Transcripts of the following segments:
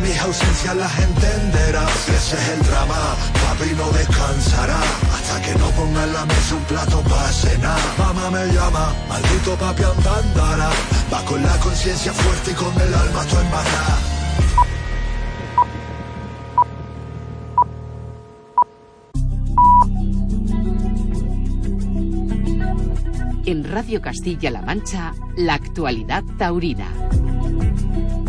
Mi ausencia la gente entenderá ese es el drama, papi no descansará hasta que no ponga en la mesa un plato para cenar. Mamá me llama, maldito papi andará, va con la conciencia fuerte y con el alma tu embarrada. En Radio Castilla-La Mancha, la actualidad taurina.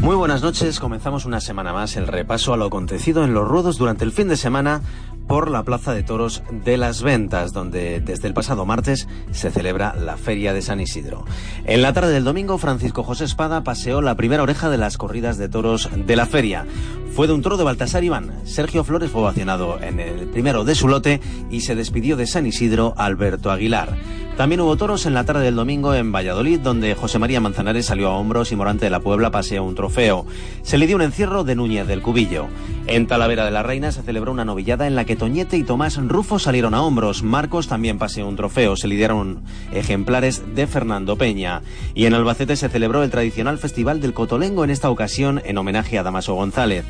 Muy buenas noches, comenzamos una semana más el repaso a lo acontecido en los ruedos durante el fin de semana por la Plaza de Toros de las Ventas, donde desde el pasado martes se celebra la Feria de San Isidro. En la tarde del domingo, Francisco José Espada paseó la primera oreja de las corridas de toros de la feria. Fue de un toro de Baltasar Iván. Sergio Flores fue vacionado en el primero de su lote y se despidió de San Isidro Alberto Aguilar. También hubo toros en la tarde del domingo en Valladolid, donde José María Manzanares salió a hombros y Morante de la Puebla paseó un trofeo. Se le dio un encierro de Núñez del Cubillo. En Talavera de la Reina se celebró una novillada en la que Toñete y Tomás Rufo salieron a hombros. Marcos también paseó un trofeo. Se lidiaron ejemplares de Fernando Peña. Y en Albacete se celebró el tradicional Festival del Cotolengo, en esta ocasión en homenaje a Damaso González.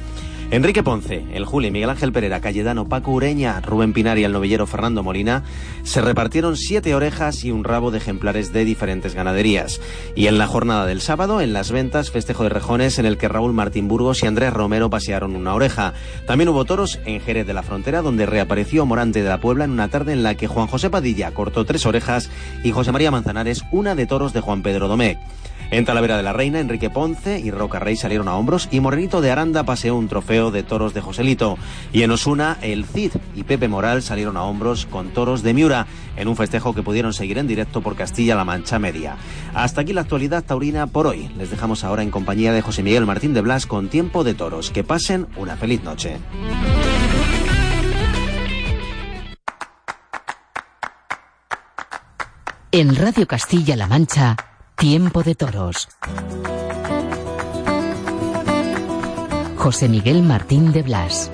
Enrique Ponce, el Juli, Miguel Ángel Pereira, Calledano, Paco Ureña, Rubén Pinar y el novillero Fernando Molina se repartieron siete orejas y un rabo de ejemplares de diferentes ganaderías. Y en la jornada del sábado, en las ventas, festejo de rejones en el que Raúl Martín Burgos y Andrés Romero pasearon una oreja. También hubo toros en Jerez de la Frontera, donde reapareció Morante de la Puebla en una tarde en la que Juan José Padilla cortó tres orejas y José María Manzanares una de toros de Juan Pedro Domecq. En Talavera de la Reina, Enrique Ponce y Roca Rey salieron a hombros y Morenito de Aranda paseó un trofeo de toros de Joselito. Y en Osuna, el Cid y Pepe Moral salieron a hombros con toros de Miura en un festejo que pudieron seguir en directo por Castilla-La Mancha Media. Hasta aquí la actualidad taurina por hoy. Les dejamos ahora en compañía de José Miguel Martín de Blas con Tiempo de Toros. Que pasen una feliz noche. En Radio Castilla-La Mancha, Tiempo de Toros. José Miguel Martín de Blas.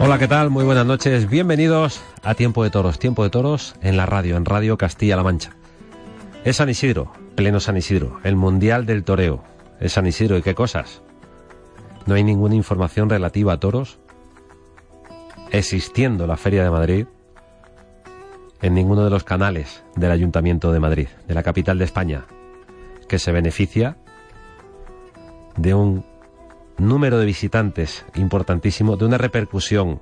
Hola, ¿qué tal? Muy buenas noches. Bienvenidos a Tiempo de Toros. Tiempo de Toros en la radio, en Radio Castilla-La Mancha. Es San Isidro, pleno San Isidro, el Mundial del Toreo. Es San Isidro, ¿y qué cosas? No hay ninguna información relativa a toros. Existiendo la Feria de Madrid, en ninguno de los canales del Ayuntamiento de Madrid, de la capital de España, que se beneficia de un número de visitantes importantísimo, de una repercusión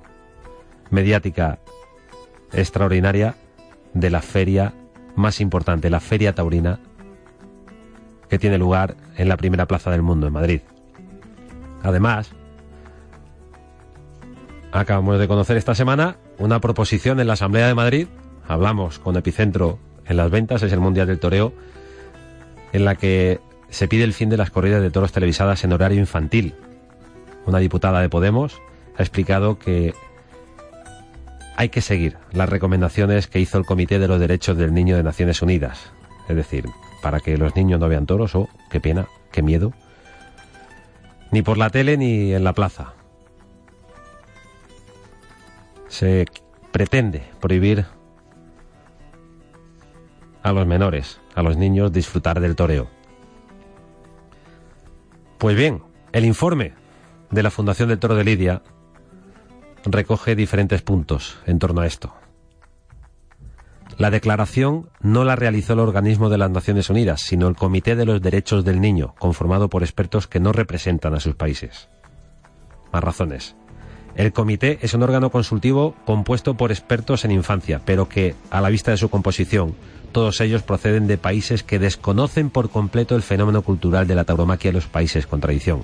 mediática extraordinaria de la feria más importante, la Feria Taurina, que tiene lugar en la primera plaza del mundo, en Madrid. Además, acabamos de conocer esta semana una proposición en la Asamblea de Madrid hablamos con epicentro en las ventas, es el Mundial del Toreo, en la que se pide el fin de las corridas de toros televisadas en horario infantil. Una diputada de Podemos ha explicado que hay que seguir las recomendaciones que hizo el Comité de los Derechos del Niño de Naciones Unidas. Es decir, para que los niños no vean toros o, qué pena, qué miedo, ni por la tele ni en la plaza. Se pretende prohibir a los menores, a los niños, disfrutar del toreo. Pues bien, el informe de la Fundación del Toro de Lidia recoge diferentes puntos en torno a esto. La declaración no la realizó el organismo de las Naciones Unidas, sino el Comité de los Derechos del Niño, conformado por expertos que no representan a sus países. Más razones. El comité es un órgano consultivo compuesto por expertos en infancia, pero que, a la vista de su composición, todos ellos proceden de países que desconocen por completo el fenómeno cultural de la tauromaquia en los países con tradición.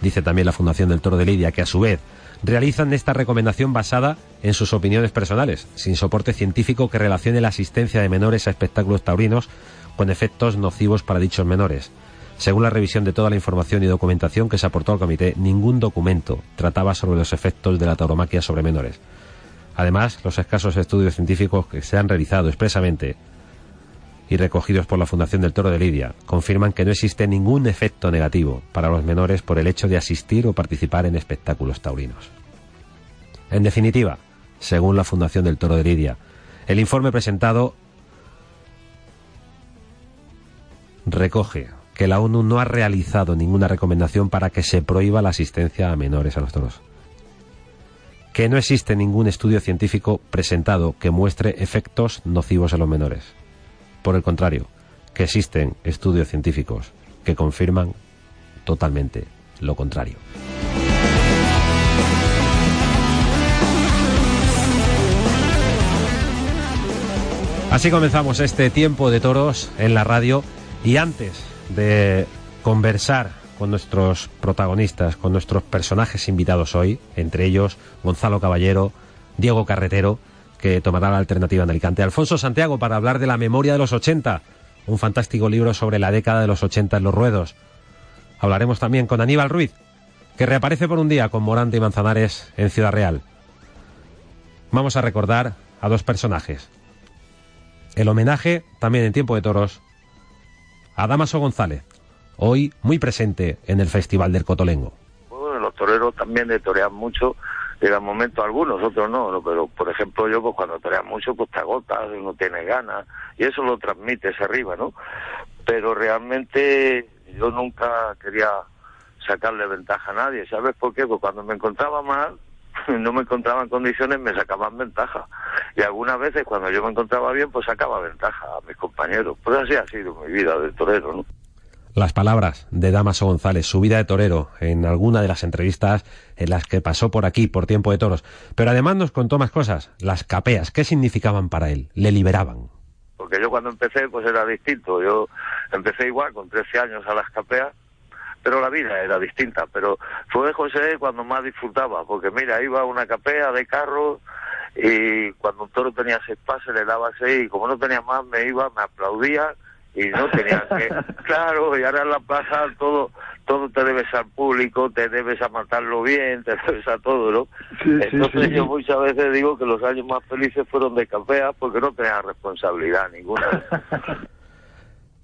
Dice también la Fundación del Toro de Lidia que a su vez realizan esta recomendación basada en sus opiniones personales, sin soporte científico que relacione la asistencia de menores a espectáculos taurinos con efectos nocivos para dichos menores. Según la revisión de toda la información y documentación que se aportó al comité, ningún documento trataba sobre los efectos de la tauromaquia sobre menores. Además, los escasos estudios científicos que se han realizado expresamente y recogidos por la Fundación del Toro de Lidia confirman que no existe ningún efecto negativo para los menores por el hecho de asistir o participar en espectáculos taurinos. En definitiva, según la Fundación del Toro de Lidia, el informe presentado recoge que la ONU no ha realizado ninguna recomendación para que se prohíba la asistencia a menores a los toros. Que no existe ningún estudio científico presentado que muestre efectos nocivos en los menores. Por el contrario, que existen estudios científicos que confirman totalmente lo contrario. Así comenzamos este tiempo de toros en la radio y antes de conversar con nuestros protagonistas, con nuestros personajes invitados hoy, entre ellos Gonzalo Caballero, Diego Carretero, que tomará la alternativa en Alicante, Alfonso Santiago para hablar de la memoria de los 80, un fantástico libro sobre la década de los 80 en los ruedos. Hablaremos también con Aníbal Ruiz, que reaparece por un día con Morante y Manzanares en Ciudad Real. Vamos a recordar a dos personajes. El homenaje, también en tiempo de toros, a Damaso González, hoy muy presente en el Festival del Cotolengo. Bueno, los toreros también de torean mucho, llegan momentos algunos, otros no, pero por ejemplo yo pues cuando toreas mucho pues te agotas, no tienes ganas, y eso lo transmites arriba, ¿no? Pero realmente yo nunca quería sacarle ventaja a nadie, ¿sabes por qué? Pues cuando me encontraba mal, no me encontraba en condiciones, me sacaban ventaja. Y algunas veces cuando yo me encontraba bien, pues sacaba ventaja a mis compañeros. Pues así ha sido mi vida de torero, ¿no? Las palabras de Damaso González, su vida de torero, en alguna de las entrevistas en las que pasó por aquí, por tiempo de toros. Pero además nos contó más cosas. Las capeas, ¿qué significaban para él? Le liberaban. Porque yo cuando empecé, pues era distinto. Yo empecé igual, con 13 años a las capeas, pero la vida era distinta. Pero fue José cuando más disfrutaba, porque mira, iba a una capea de carro y cuando un toro tenía seis pases le daba seis y como no tenía más me iba, me aplaudía y no tenía que... claro, y ahora en la plaza todo todo te debes al público, te debes a matarlo bien, te debes a todo, ¿no? Entonces yo muchas veces digo que los años más felices fueron de capea porque no tenía responsabilidad ninguna.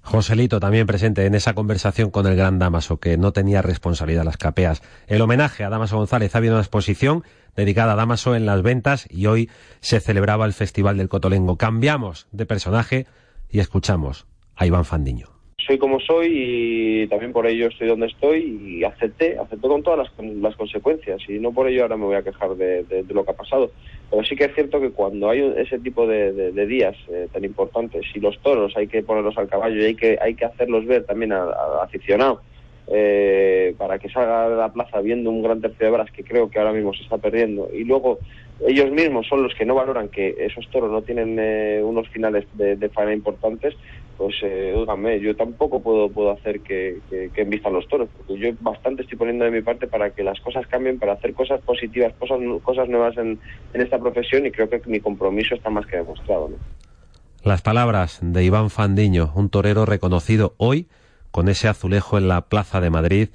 Joselito también presente en esa conversación con el gran Damaso, que no tenía responsabilidad las capeas. El homenaje a Damaso González ha habido una exposición dedicada a Damaso en las ventas y hoy se celebraba el Festival del Cotolengo. Cambiamos de personaje y escuchamos a Iván Fandiño soy como soy y también por ello estoy donde estoy y acepté, acepté con todas las, las consecuencias y no por ello ahora me voy a quejar de, lo que ha pasado. Pero sí que es cierto que cuando hay ese tipo de, días eh, tan importantes y los toros hay que ponerlos al caballo y hay que, hay que hacerlos ver también al aficionado eh, para que salga de la plaza viendo un gran tercio de varas que creo que ahora mismo se está perdiendo y luego ellos mismos son los que no valoran que esos toros no tienen eh, unos finales de, de faena importantes, pues eh, yo tampoco puedo, puedo hacer que, que, que envistan los toros, porque yo bastante estoy poniendo de mi parte para que las cosas cambien, para hacer cosas positivas, cosas, cosas nuevas en, en esta profesión y creo que mi compromiso está más que demostrado. Las palabras de Iván Fandiño, un torero reconocido hoy con ese azulejo en la Plaza de Madrid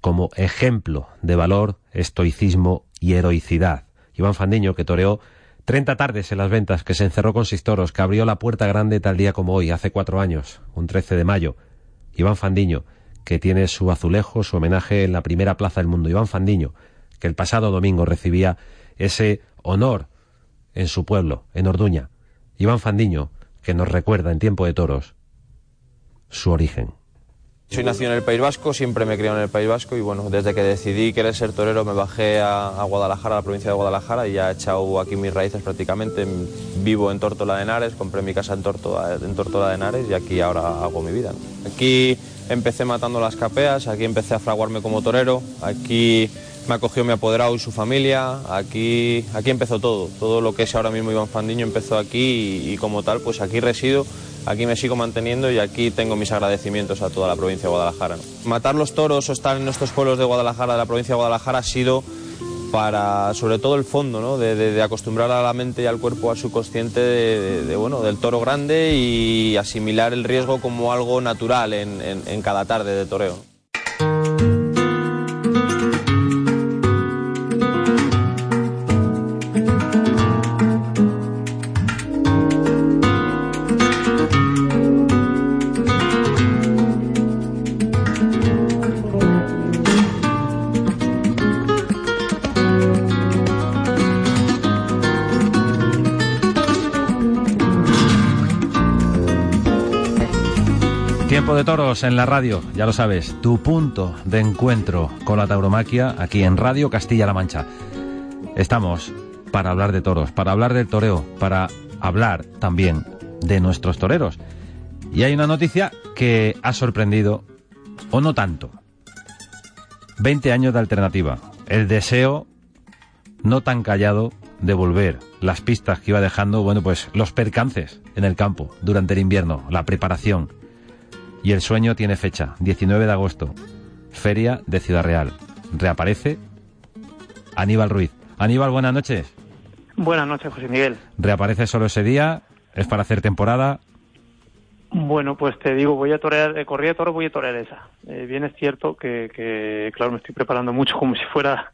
como ejemplo de valor, estoicismo y heroicidad. Iván Fandiño, que toreó 30 tardes en las ventas, que se encerró con seis toros, que abrió la puerta grande tal día como hoy, hace cuatro años, un 13 de mayo. Iván Fandiño, que tiene su azulejo, su homenaje en la primera plaza del mundo. Iván Fandiño, que el pasado domingo recibía ese honor en su pueblo, en Orduña. Iván Fandiño, que nos recuerda en tiempo de toros su origen. Soy nacido en el País Vasco, siempre me he criado en el País Vasco y bueno, desde que decidí querer ser torero me bajé a, Guadalajara, a la provincia de Guadalajara y ya he echado aquí mis raíces prácticamente. Vivo en Tórtola de Henares, compré mi casa en Tórtola de Henares y aquí ahora hago mi vida. Aquí empecé matando las capeas, aquí empecé a fraguarme como torero, aquí me acogió mi apoderado y su familia, aquí, aquí empezó todo, todo lo que es ahora mismo Iván Fandiño empezó aquí y como tal pues aquí resido aquí me sigo manteniendo y aquí tengo mis agradecimientos a toda la provincia de Guadalajara. Matar los toros o estar en estos pueblos de Guadalajara, de la provincia de Guadalajara, ha sido para sobre todo el fondo, ¿no? de, acostumbrar a la mente y al cuerpo a su consciente de, bueno, del toro grande y asimilar el riesgo como algo natural en, en cada tarde de toreo. De toros en la radio, ya lo sabes, tu punto de encuentro con la tauromaquia aquí en Radio Castilla-La Mancha. Estamos para hablar de toros, para hablar del toreo, para hablar también de nuestros toreros. Y hay una noticia que ha sorprendido, o no tanto. 20 años de alternativa. El deseo no tan callado de volver. Las pistas que iba dejando, bueno, pues los percances en el campo durante el invierno, la preparación y el sueño tiene fecha, 19 de agosto, Feria de Ciudad Real. Reaparece Aníbal Ruiz. Aníbal, buenas noches. Buenas noches, José Miguel. ¿Reaparece solo ese día? ¿Es para hacer temporada? Bueno, pues te digo, voy a torear, de corrida de voy a torear esa. Eh, bien es cierto que, claro, me estoy preparando mucho como si fuera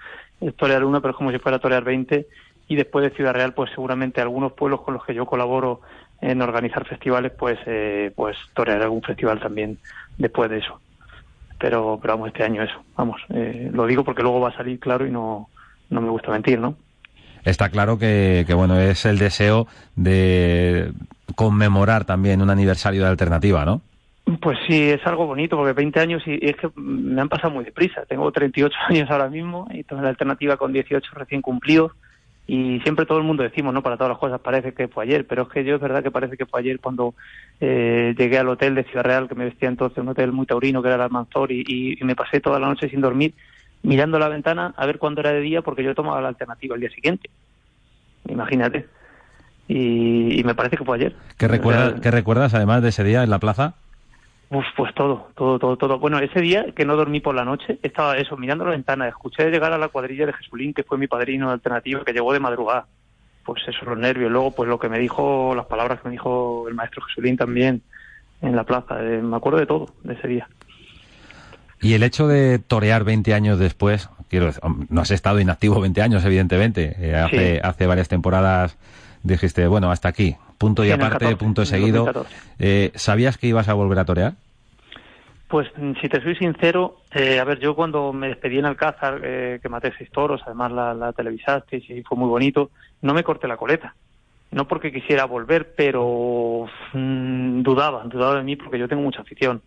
torear una, pero es como si fuera torear 20. Y después de Ciudad Real, pues seguramente algunos pueblos con los que yo colaboro en organizar festivales, pues, eh, pues torear algún festival también después de eso. Pero, pero vamos, este año eso, vamos, eh, lo digo porque luego va a salir claro y no, no me gusta mentir, ¿no? Está claro que, que, bueno, es el deseo de conmemorar también un aniversario de alternativa, ¿no? Pues sí, es algo bonito, porque 20 años y, es que me han pasado muy deprisa. Tengo 38 años ahora mismo y tengo la alternativa con 18 recién cumplidos y siempre todo el mundo decimos, ¿no? Para todas las cosas parece que fue ayer, pero es que yo es verdad que parece que fue ayer cuando eh, llegué al hotel de Ciudad Real, que me vestía entonces un hotel muy taurino, que era el Almanzor, y, y, me pasé toda la noche sin dormir, mirando la ventana a ver cuándo era de día, porque yo tomaba la alternativa el día siguiente. Imagínate. Y, me parece que fue ayer. ¿Qué, recuerda, ¿Qué recuerdas además de ese día en la plaza? Uf, pues todo, todo, todo, todo. Bueno, ese día que no dormí por la noche, estaba eso, mirando la ventana, escuché llegar a la cuadrilla de Jesulín, que fue mi padrino de alternativa, que llegó de madrugada. Pues eso, los nervios. Luego, pues lo que me dijo, las palabras que me dijo el maestro Jesulín también en la plaza. Eh, me acuerdo de todo, de ese día. Y el hecho de torear 20 años después, quiero no has estado inactivo 20 años, evidentemente. Eh, hace, hace varias temporadas dijiste, bueno, hasta aquí, punto y aparte, punto seguido. Eh, ¿Sabías que ibas a volver a torear? Pues si te soy sincero, eh, a ver, yo cuando me despedí en Alcázar, eh, que maté seis toros, además la, la televisaste y fue muy bonito, no me corté la coleta. No porque quisiera volver, pero mm, dudaba, dudaba de mí porque yo tengo mucha afición.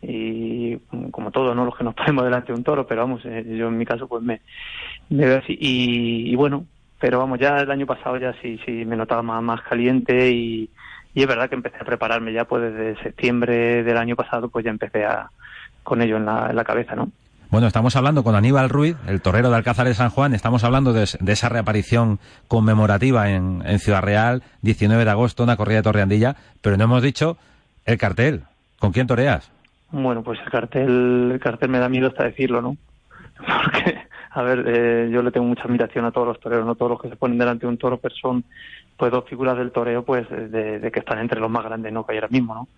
Y como todo, ¿no? Los que nos ponemos delante de un toro, pero vamos, eh, yo en mi caso pues me, me veo así. Y, y bueno, pero vamos, ya el año pasado ya sí, sí me notaba más, más caliente y, y es verdad que empecé a prepararme ya pues desde septiembre del año pasado pues ya empecé a, con ello en la, en la cabeza, ¿no? Bueno, estamos hablando con Aníbal Ruiz, el torero de Alcázar de San Juan, estamos hablando de, de esa reaparición conmemorativa en, en, Ciudad Real, 19 de agosto, una corrida de Torreandilla, pero no hemos dicho el cartel. ¿Con quién toreas? Bueno, pues el cartel, el cartel me da miedo hasta decirlo, ¿no? Porque a ver, eh, yo le tengo mucha admiración a todos los toreros, no todos los que se ponen delante de un toro, pero son pues dos figuras del toreo, pues de, que están entre los más grandes, ¿no? Que hay ahora mismo, ¿no?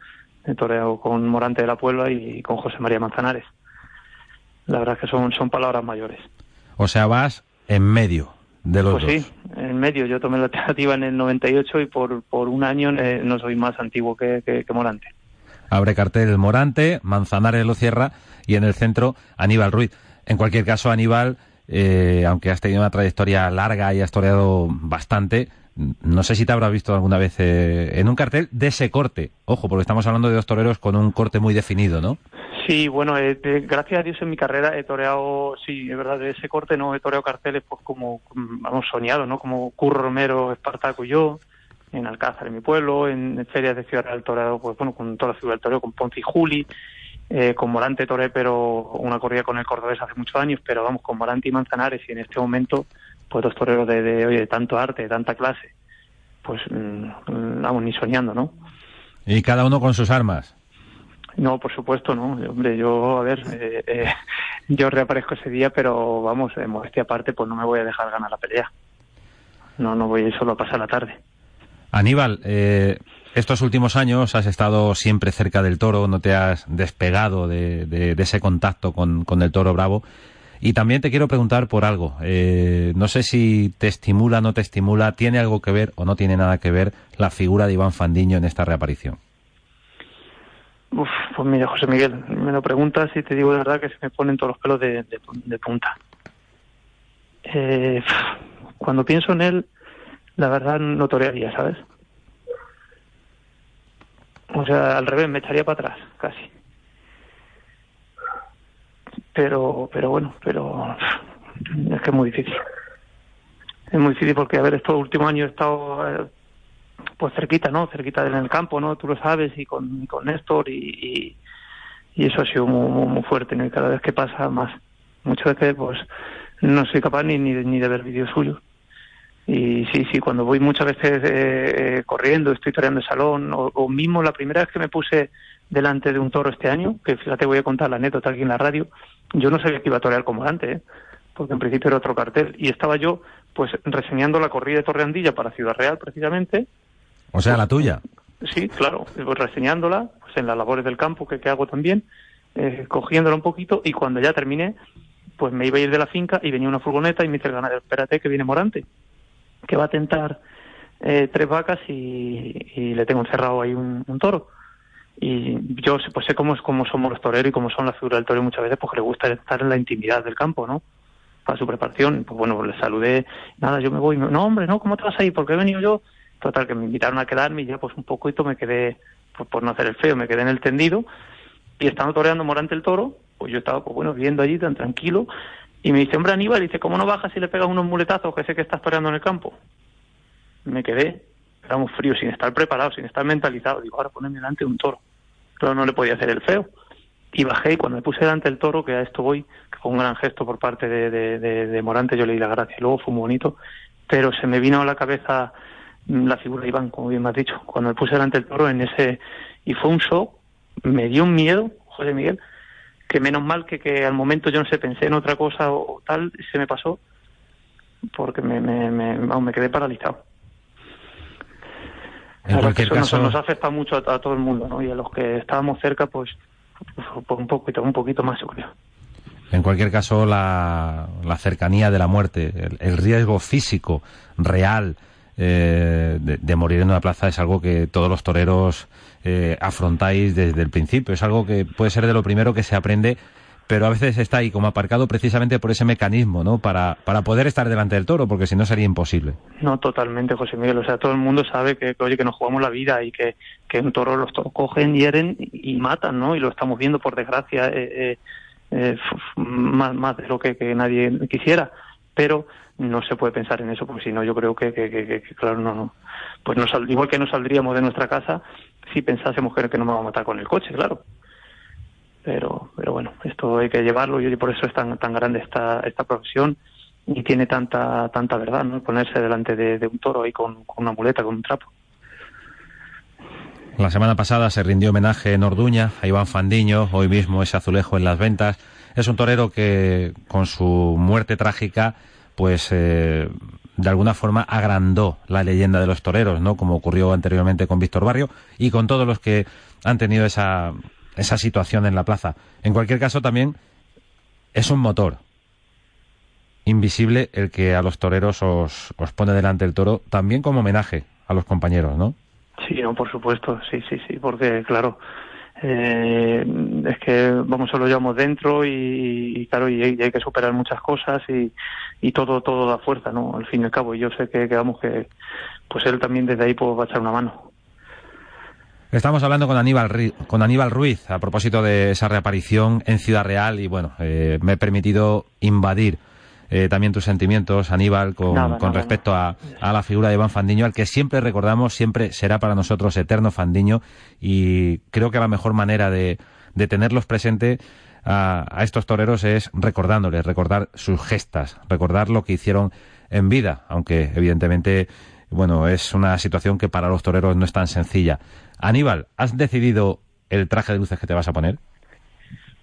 El toreo con Morante de la Puebla y con José María Manzanares. La verdad es que son, son palabras mayores. O sea, vas en medio de los pues sí, en medio. Yo tomé la alternativa en el 98 y por, por un año eh, no soy más antiguo que, que, que Morante. Abre cartel Morante, Manzanares lo cierra y en el centro Aníbal Ruiz. En cualquier caso, Aníbal eh, aunque has tenido una trayectoria larga y has toreado bastante, no sé si te habrás visto alguna vez eh, en un cartel de ese corte. Ojo, porque estamos hablando de dos toreros con un corte muy definido, ¿no? Sí, bueno, eh, gracias a Dios en mi carrera he toreado, sí, es verdad, de ese corte no he toreado carteles pues como, hemos soñado, ¿no? Como Curro Romero, Espartaco y yo, en Alcázar, en mi pueblo, en, ferias de Ciudad Real toreado, pues bueno, con toda la ciudad del toreo, con Ponce y Juli, eh, con Morante Toré, pero una corrida con el cordobés hace muchos años, pero vamos, con Morante y Manzanares y en este momento, pues dos toreros de, de, de tanto arte, de tanta clase, pues mm, vamos, ni soñando, ¿no? Y cada uno con sus armas. No, por supuesto, no. Hombre, yo, a ver, eh, eh, yo reaparezco ese día, pero vamos, de modestia aparte, pues no me voy a dejar ganar la pelea. No, no voy a ir solo a pasar la tarde. Aníbal, eh, estos últimos años has estado siempre cerca del toro, no te has despegado de, ese contacto con, el toro bravo. Y también te quiero preguntar por algo. Eh, no sé si te estimula, no te estimula, tiene algo que ver o no tiene nada que ver la figura de Iván Fandiño en esta reaparición. Pues mira, José Miguel, me lo preguntas y te digo de verdad que se me ponen todos los pelos de, de, de punta. Eh, cuando pienso en él, la verdad no torearía, ¿sabes? O sea, al revés, me echaría para atrás, casi. Pero, pero bueno, pero es que es muy difícil. Es muy difícil porque, a ver, estos últimos años he estado eh, pues cerquita, ¿no? Cerquita en el campo, ¿no? Tú lo sabes, y con, con Néstor, y, y, eso ha sido muy, muy, fuerte, ¿no? Y cada vez que pasa más. Muchas veces, pues, no soy capaz ni, ni, ni de ver vídeos suyos. Y sí, sí, cuando voy muchas veces eh, corriendo, estoy toreando el salón, o, o, mismo la primera vez que me puse delante de un toro este año, que fíjate, voy a contar la anécdota aquí en la radio, yo no sabía que iba a torear como antes, ¿eh? porque en principio era otro cartel, y estaba yo, pues, reseñando la corrida de Torreandilla para Ciudad Real, precisamente. O sea, la tuya. Sí, claro, pues, reseñándola, pues en las labores del campo que, que hago también, eh, cogiéndola un poquito, y cuando ya terminé, pues me iba a ir de la finca y venía una furgoneta y me dice el ganadero, espérate que viene Morante que va a tentar eh, tres vacas y, le tengo encerrado ahí un, toro. Y yo pues sé cómo, es, cómo somos los toreros y cómo son las figuras del toro muchas veces, porque le gusta estar en la intimidad del campo, ¿no? Para su preparación. Pues bueno, pues le saludé, nada, yo me voy. No, hombre, no, ¿cómo te vas ahí? Porque he venido yo. Total, que me invitaron a quedarme y ya pues un poquito me quedé, pues por no hacer el feo, me quedé en el tendido. Y estando toreando Morante el toro, pues yo estaba, pues bueno, viendo allí tan tranquilo y me dice, hombre Aníbal, dice, ¿cómo no bajas si le pegas unos muletazos que sé que estás toreando en el campo? Me quedé, éramos fríos, sin estar preparado, sin estar mentalizado. Digo, ahora poneme delante un toro. Pero no le podía hacer el feo. Y bajé y cuando me puse delante del toro, que a esto voy, que fue un gran gesto por parte de, de, Morante, yo le di la gracia. Luego fue muy bonito, pero se me vino a la cabeza la figura de Iván, como bien me has dicho. Cuando me puse delante del toro en ese... Y fue un show, me dio un miedo, José Miguel, que menos mal que, que al momento yo no sé, pensé en otra cosa o, o tal, se me pasó, porque me, me, me, me quedé paralizado. En cualquier eso caso... nos, nos afecta mucho a, a, todo el mundo, ¿no? Y a los que estábamos cerca, pues, pues un poquito, un poquito más, yo creo. En cualquier caso, la, la cercanía de la muerte, el, el riesgo físico real eh, de, morir en una plaza es algo que todos los toreros eh, afrontáis desde el principio. Es algo que puede ser de lo primero que se aprende, pero a veces está ahí como aparcado precisamente por ese mecanismo, ¿no? Para, para poder estar delante del toro, porque si no sería imposible. No, totalmente, José Miguel. O sea, todo el mundo sabe que, oye, que nos jugamos la vida y que, que un toro los toros cogen, hieren y, y matan, ¿no? Y lo estamos viendo, por desgracia, eh, eh, eh más, más de lo que, que nadie quisiera. Pero no se puede pensar en eso, porque si no, yo creo que, que, claro, no, no. Pues no sal, igual que no saldríamos de nuestra casa si pensásemos que, que nos vamos a matar con el coche, claro. Pero, pero bueno, esto hay que llevarlo y por eso es tan, tan grande esta, esta profesión y tiene tanta, tanta verdad, ¿no? Ponerse delante de, de un toro ahí con, con una muleta, con un trapo. La semana pasada se rindió homenaje en Orduña a Iván Fandiño, hoy mismo ese azulejo en las ventas. Es un torero que, con su muerte trágica, pues eh, de alguna forma agrandó la leyenda de los toreros, ¿no? Como ocurrió anteriormente con Víctor Barrio y con todos los que han tenido esa, esa situación en la plaza. En cualquier caso, también es un motor invisible el que a los toreros os, os pone delante el toro, también como homenaje a los compañeros, ¿no? Sí, no, por supuesto, sí, sí, sí, porque claro, eh, es que vamos solo llevamos dentro y, claro y hay, que superar muchas cosas y, todo todo da fuerza no al fin y al cabo y yo sé que, que vamos que pues él también desde ahí pues, va a echar una mano. Estamos hablando con Aníbal, con Aníbal Ruiz a propósito de esa reaparición en Ciudad Real y bueno, eh, me he permitido invadir eh, también tus sentimientos, Aníbal, con, nada, con nada, respecto a, a, la figura de Iván Fandiño, al que siempre recordamos, siempre será para nosotros eterno Fandiño, y creo que la mejor manera de, de tenerlos presente a, a, estos toreros es recordándoles, recordar sus gestas, recordar lo que hicieron en vida, aunque evidentemente, bueno, es una situación que para los toreros no es tan sencilla. Aníbal, ¿has decidido el traje de luces que te vas a poner?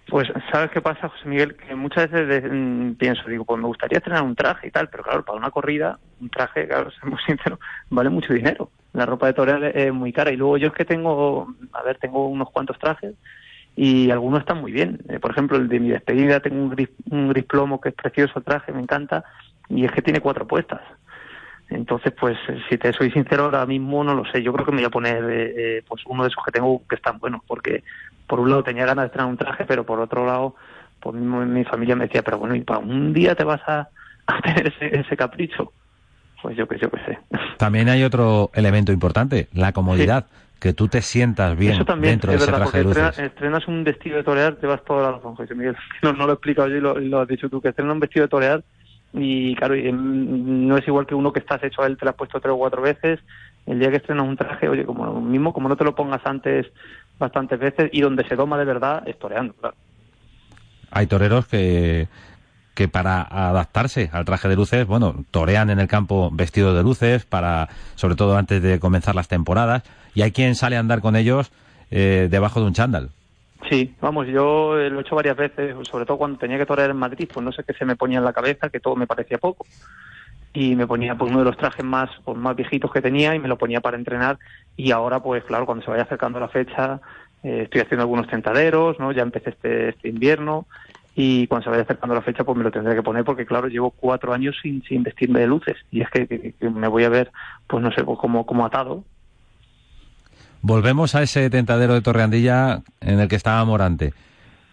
Pues, ¿sabes qué pasa, José Miguel? Que muchas veces mm, pienso, digo, pues me gustaría estrenar un traje y tal, pero claro, para una corrida, un traje, claro, seamos sinceros, vale mucho dinero. La ropa de torear es muy cara. Y luego yo es que tengo, a ver, tengo unos cuantos trajes y algunos están muy bien. Eh, por ejemplo, el de mi despedida, tengo un gris, un plomo que es precioso el traje, me encanta, y es que tiene cuatro puestas. Entonces, pues, si te soy sincero, ahora mismo no lo sé. Yo creo que me voy a poner eh, pues uno de esos que tengo que están buenos, porque por un lado tenía ganas de estrenar un traje, pero por otro lado, pues mi, familia me decía, pero bueno, ¿y para un día te vas a, tener ese, capricho? Pues yo que yo que sé. También hay otro elemento importante, la comodidad. Que tú te sientas bien dentro de ese traje de luces. Estrenas, un vestido de torear, te vas toda la razón, José Miguel. No, no lo he explicado yo y lo, lo has dicho tú, que estrenas un vestido de torear y claro, no es igual que uno que estás hecho a él, te lo has puesto tres o cuatro veces. El día que estrenas un traje, oye, como mismo, como no te lo pongas antes bastantes veces y donde se doma de verdad es toreando, claro. Hay toreros que, que para adaptarse al traje de luces, bueno, torean en el campo vestidos de luces, para, sobre todo antes de comenzar las temporadas, y hay quien sale a andar con ellos eh, debajo de un chándal. Sí, vamos, yo lo he hecho varias veces, sobre todo cuando tenía que torear en Madrid, pues no sé qué se me ponía en la cabeza, que todo me parecía poco. Y me ponía pues uno de los trajes más, pues, más viejitos que tenía y me lo ponía para entrenar y ahora, pues claro, cuando se vaya acercando la fecha, eh, estoy haciendo algunos tentaderos, ¿no? Ya empecé este, este invierno y cuando se vaya acercando la fecha, pues me lo tendré que poner porque, claro, llevo cuatro años sin, sin vestirme de luces y es que, me voy a ver, pues no sé, pues como, atado. Volvemos a ese tentadero de Torreandilla en el que estaba Morante.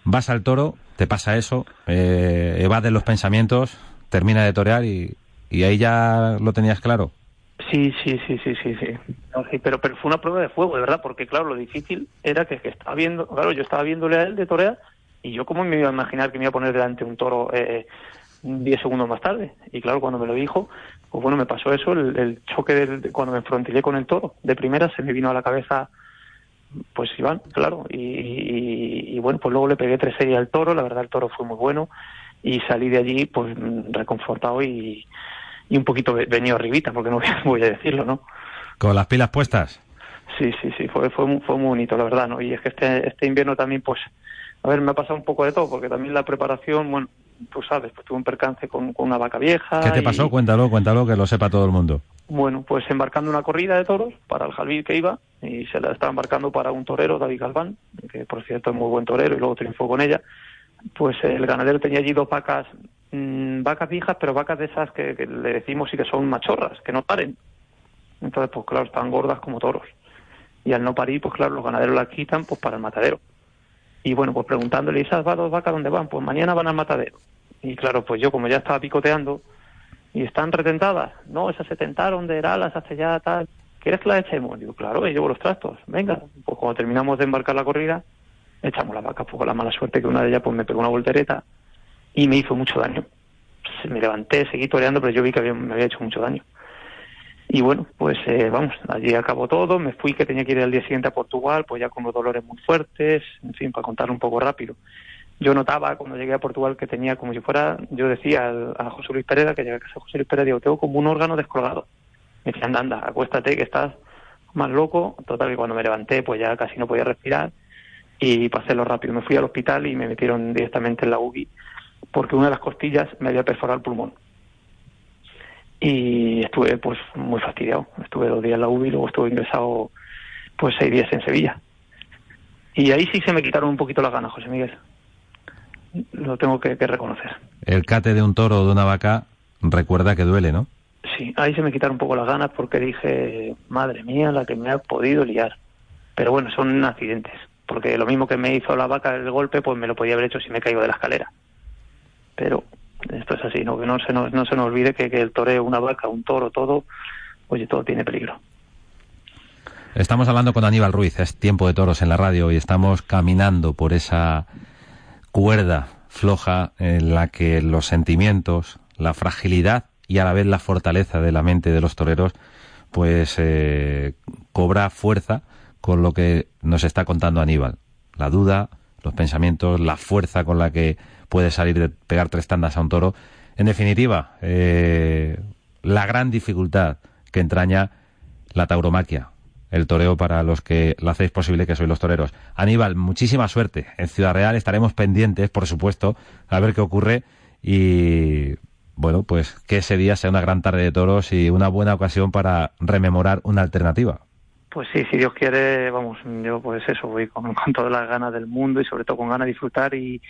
Vas al toro, te pasa eso, eh, evades los pensamientos, termina de torear y, y ahí ya lo tenías claro. Sí, sí, sí, sí, sí, sí. pero, pero fue una prueba de fuego, de verdad, porque claro, lo difícil era que, estaba viendo, claro, yo estaba viéndole a él de torear y yo cómo me iba a imaginar que me iba a poner delante un toro eh, 10 segundos más tarde. Y claro, cuando me lo dijo, pues bueno, me pasó eso, el, choque de, cuando me enfrontillé con el toro. De primera se me vino a la cabeza, pues Iván, claro. Y, y, bueno, pues luego le pegué tres series al toro, la verdad el toro fue muy bueno y salí de allí pues reconfortado y y un poquito venido arribita, porque no voy a decirlo, ¿no? ¿Con las pilas puestas? Sí, sí, sí, fue, fue, fue muy bonito, la verdad, ¿no? Y es que este, este invierno también, pues, a ver, me ha pasado un poco de todo, porque también la preparación, bueno, tú sabes, pues tuve un percance con, una vaca vieja. ¿Qué te pasó? Cuéntalo, cuéntalo, que lo sepa todo el mundo. Bueno, pues embarcando una corrida de toros para el Jalví que iba, y se la estaba embarcando para un torero, David Galván, que por cierto es muy buen torero, y luego triunfó con ella. Pues el ganadero tenía allí dos vacas Mm, vacas viejas, pero vacas de esas que, le decimos y que son machorras, que no paren. Entonces, pues claro, están gordas como toros. Y al no parir, pues claro, los ganaderos las quitan pues para el matadero. Y bueno, pues preguntándole, ¿y esas dos vacas dónde van? Pues mañana van al matadero. Y claro, pues yo como ya estaba picoteando, y están retentadas, no, esas se tentaron de las hace ya tal, ¿quieres que las echemos? Digo, claro, y llevo los trastos, venga. Pues cuando terminamos de embarcar la corrida, echamos las vacas, pues con la mala suerte que una de ellas pues me pegó una voltereta y me hizo mucho daño. me levanté, seguí toreando, pero yo vi que me había hecho mucho daño. Y bueno, pues eh, vamos, allí acabó todo, me fui que tenía que ir al día siguiente a Portugal, pues ya con los dolores muy fuertes, en fin, para contarlo un poco rápido. Yo notaba cuando llegué a Portugal que tenía como si fuera, yo decía a José Luis Pereira, que llegué a casa de José Luis Pereira, digo, tengo como un órgano descolgado. Me decían, anda, anda, acuéstate que estás más loco. Total, que cuando me levanté, pues ya casi no podía respirar. Y para hacerlo rápido, me fui al hospital y me metieron directamente en la UBI porque una de las costillas me había perforado el pulmón. Y estuve pues muy fastidiado. Estuve dos días en la UBI y luego estuve ingresado pues seis días en Sevilla. Y ahí sí se me quitaron un poquito las ganas, José Miguel. Lo tengo que, reconocer. El cate de un toro o de una vaca recuerda que duele, ¿no? Sí, ahí se me quitaron un poco las ganas porque dije, madre mía, la que me ha podido liar. Pero bueno, son accidentes. Porque lo mismo que me hizo la vaca el golpe, pues me lo podía haber hecho si me caigo de la escalera pero esto es así, ¿no? que no se nos, no se olvide que, que el toreo, una vaca, un toro, todo, oye, todo tiene peligro. Estamos hablando con Aníbal Ruiz, es tiempo de toros en la radio y estamos caminando por esa cuerda floja en la que los sentimientos, la fragilidad y a la vez la fortaleza de la mente de los toreros, pues eh, cobra fuerza con lo que nos está contando Aníbal. La duda, los pensamientos, la fuerza con la que puede salir de pegar tres tandas a un toro. En definitiva, eh, la gran dificultad que entraña la tauromaquia, el toreo para los que lo hacéis posible que sois los toreros. Aníbal, muchísima suerte. En Ciudad Real estaremos pendientes, por supuesto, a ver qué ocurre y bueno, pues que ese día sea una gran tarde de toros y una buena ocasión para rememorar una alternativa. Pues sí, si Dios quiere, vamos, yo pues eso, voy con, todas las ganas del mundo y sobre todo con ganas de disfrutar y,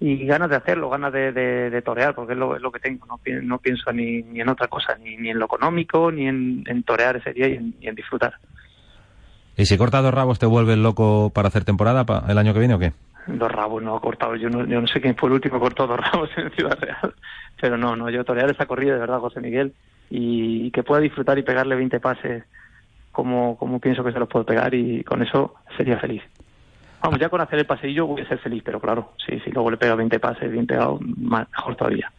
ganas de hacerlo, ganas de, torear, porque es lo, que tengo, no, no pienso ni, ni, en otra cosa, ni, ni en lo económico, ni en, torear ese día y en, disfrutar. ¿Y si cortas dos rabos te vuelves loco para hacer temporada el año que viene o qué? Dos rabos no cortado, yo no, yo no sé quién fue el último que cortó dos rabos en Ciudad Real, pero no, no, yo torear esa corrida de verdad, José Miguel, y que pueda disfrutar y pegarle 20 pases como, como pienso que se los puedo pegar y con eso sería feliz. Vamos, ya con hacer el paseillo voy a ser feliz, pero claro, sí, si luego le pego 20 pases bien pegado, mejor todavía.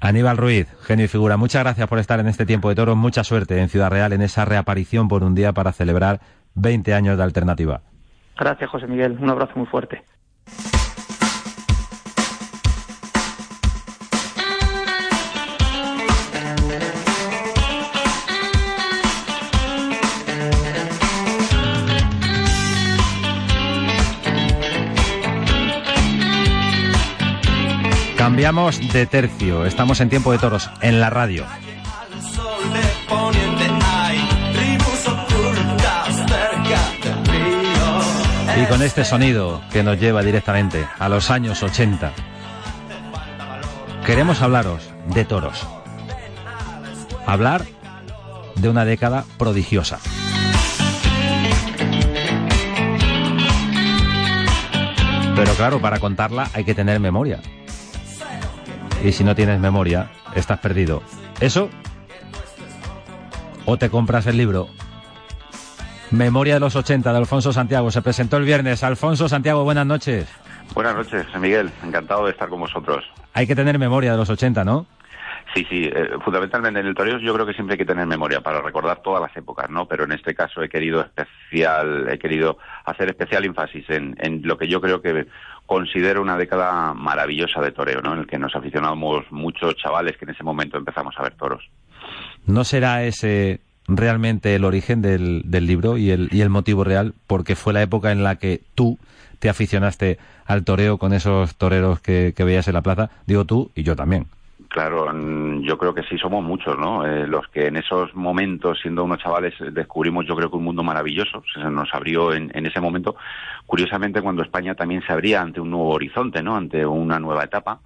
Aníbal Ruiz, genio y figura, muchas gracias por estar en este tiempo de toros. Mucha suerte en Ciudad Real en esa reaparición por un día para celebrar 20 años de alternativa. Gracias, José Miguel. Un abrazo muy fuerte. Cambiamos de tercio. Estamos en tiempo de toros, en la radio. Y con este sonido que nos lleva directamente a los años 80, queremos hablaros de toros. Hablar de una década prodigiosa. Pero claro, para contarla hay que tener memoria y si no tienes memoria, estás perdido. Eso, o te compras el libro. Memoria de los 80 de Alfonso Santiago. Se presentó el viernes. Alfonso Santiago, buenas noches. Buenas noches, Miguel. Encantado de estar con vosotros. Hay que tener memoria de los 80, ¿no? Sí, sí, eh, fundamentalmente en el toreo yo creo que siempre hay que tener memoria para recordar todas las épocas, ¿no? Pero en este caso he querido especial, he querido hacer especial énfasis en, lo que yo creo que considero una década maravillosa de toreo, ¿no? En el que nos aficionamos muchos chavales que en ese momento empezamos a ver toros. ¿No será ese realmente el origen del, libro y el, y el motivo real? Porque fue la época en la que tú te aficionaste al toreo con esos toreros que, que veías en la plaza. Digo tú y yo también. Claro, yo creo que sí somos muchos, ¿no? Eh, los que en esos momentos, siendo unos chavales, descubrimos yo creo que un mundo maravilloso, se nos abrió en, en, ese momento, curiosamente cuando España también se abría ante un nuevo horizonte, ¿no? Ante una nueva etapa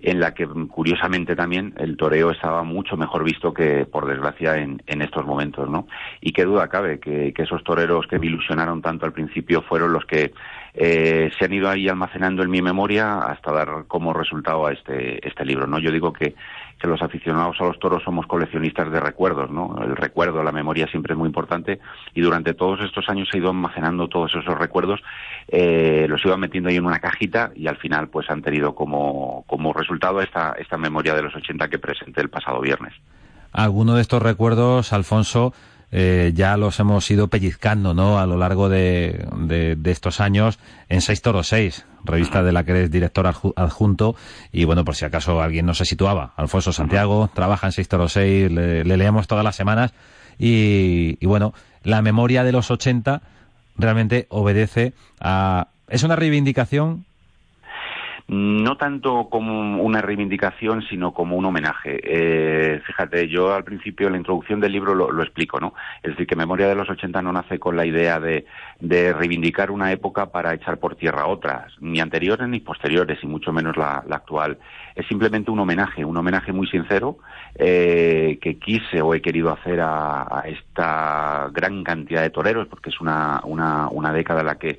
en la que curiosamente también el toreo estaba mucho mejor visto que por desgracia en, en estos momentos, ¿no? Y qué duda cabe que, que, esos toreros que me ilusionaron tanto al principio fueron los que eh, se han ido ahí almacenando en mi memoria hasta dar como resultado a este, este libro, ¿no? Yo digo que los aficionados a los toros somos coleccionistas de recuerdos, ¿no? El recuerdo, la memoria siempre es muy importante y durante todos estos años he ido almacenando todos esos recuerdos, eh, los iba metiendo ahí en una cajita y al final pues han tenido como, como resultado esta, esta memoria de los 80 que presenté el pasado viernes. Alguno de estos recuerdos, Alfonso, eh, ya los hemos ido pellizcando, ¿no? A lo largo de, de, estos años en Seis Toros 6, revista de la que eres director adjunto. Y bueno, por si acaso alguien no se situaba, Alfonso Santiago trabaja en Seis Toros 6, le, leemos todas las semanas. Y, bueno, la memoria de los 80 realmente obedece a... Es una reivindicación no tanto como una reivindicación, sino como un homenaje. Eh, fíjate, yo al principio en la introducción del libro lo, explico, ¿no? Es decir, que Memoria de los 80 no nace con la idea de, reivindicar una época para echar por tierra otras, ni anteriores ni posteriores, y mucho menos la, actual. Es simplemente un homenaje, un homenaje muy sincero eh, que quise o he querido hacer a, esta gran cantidad de toreros, porque es una, una, una década en la que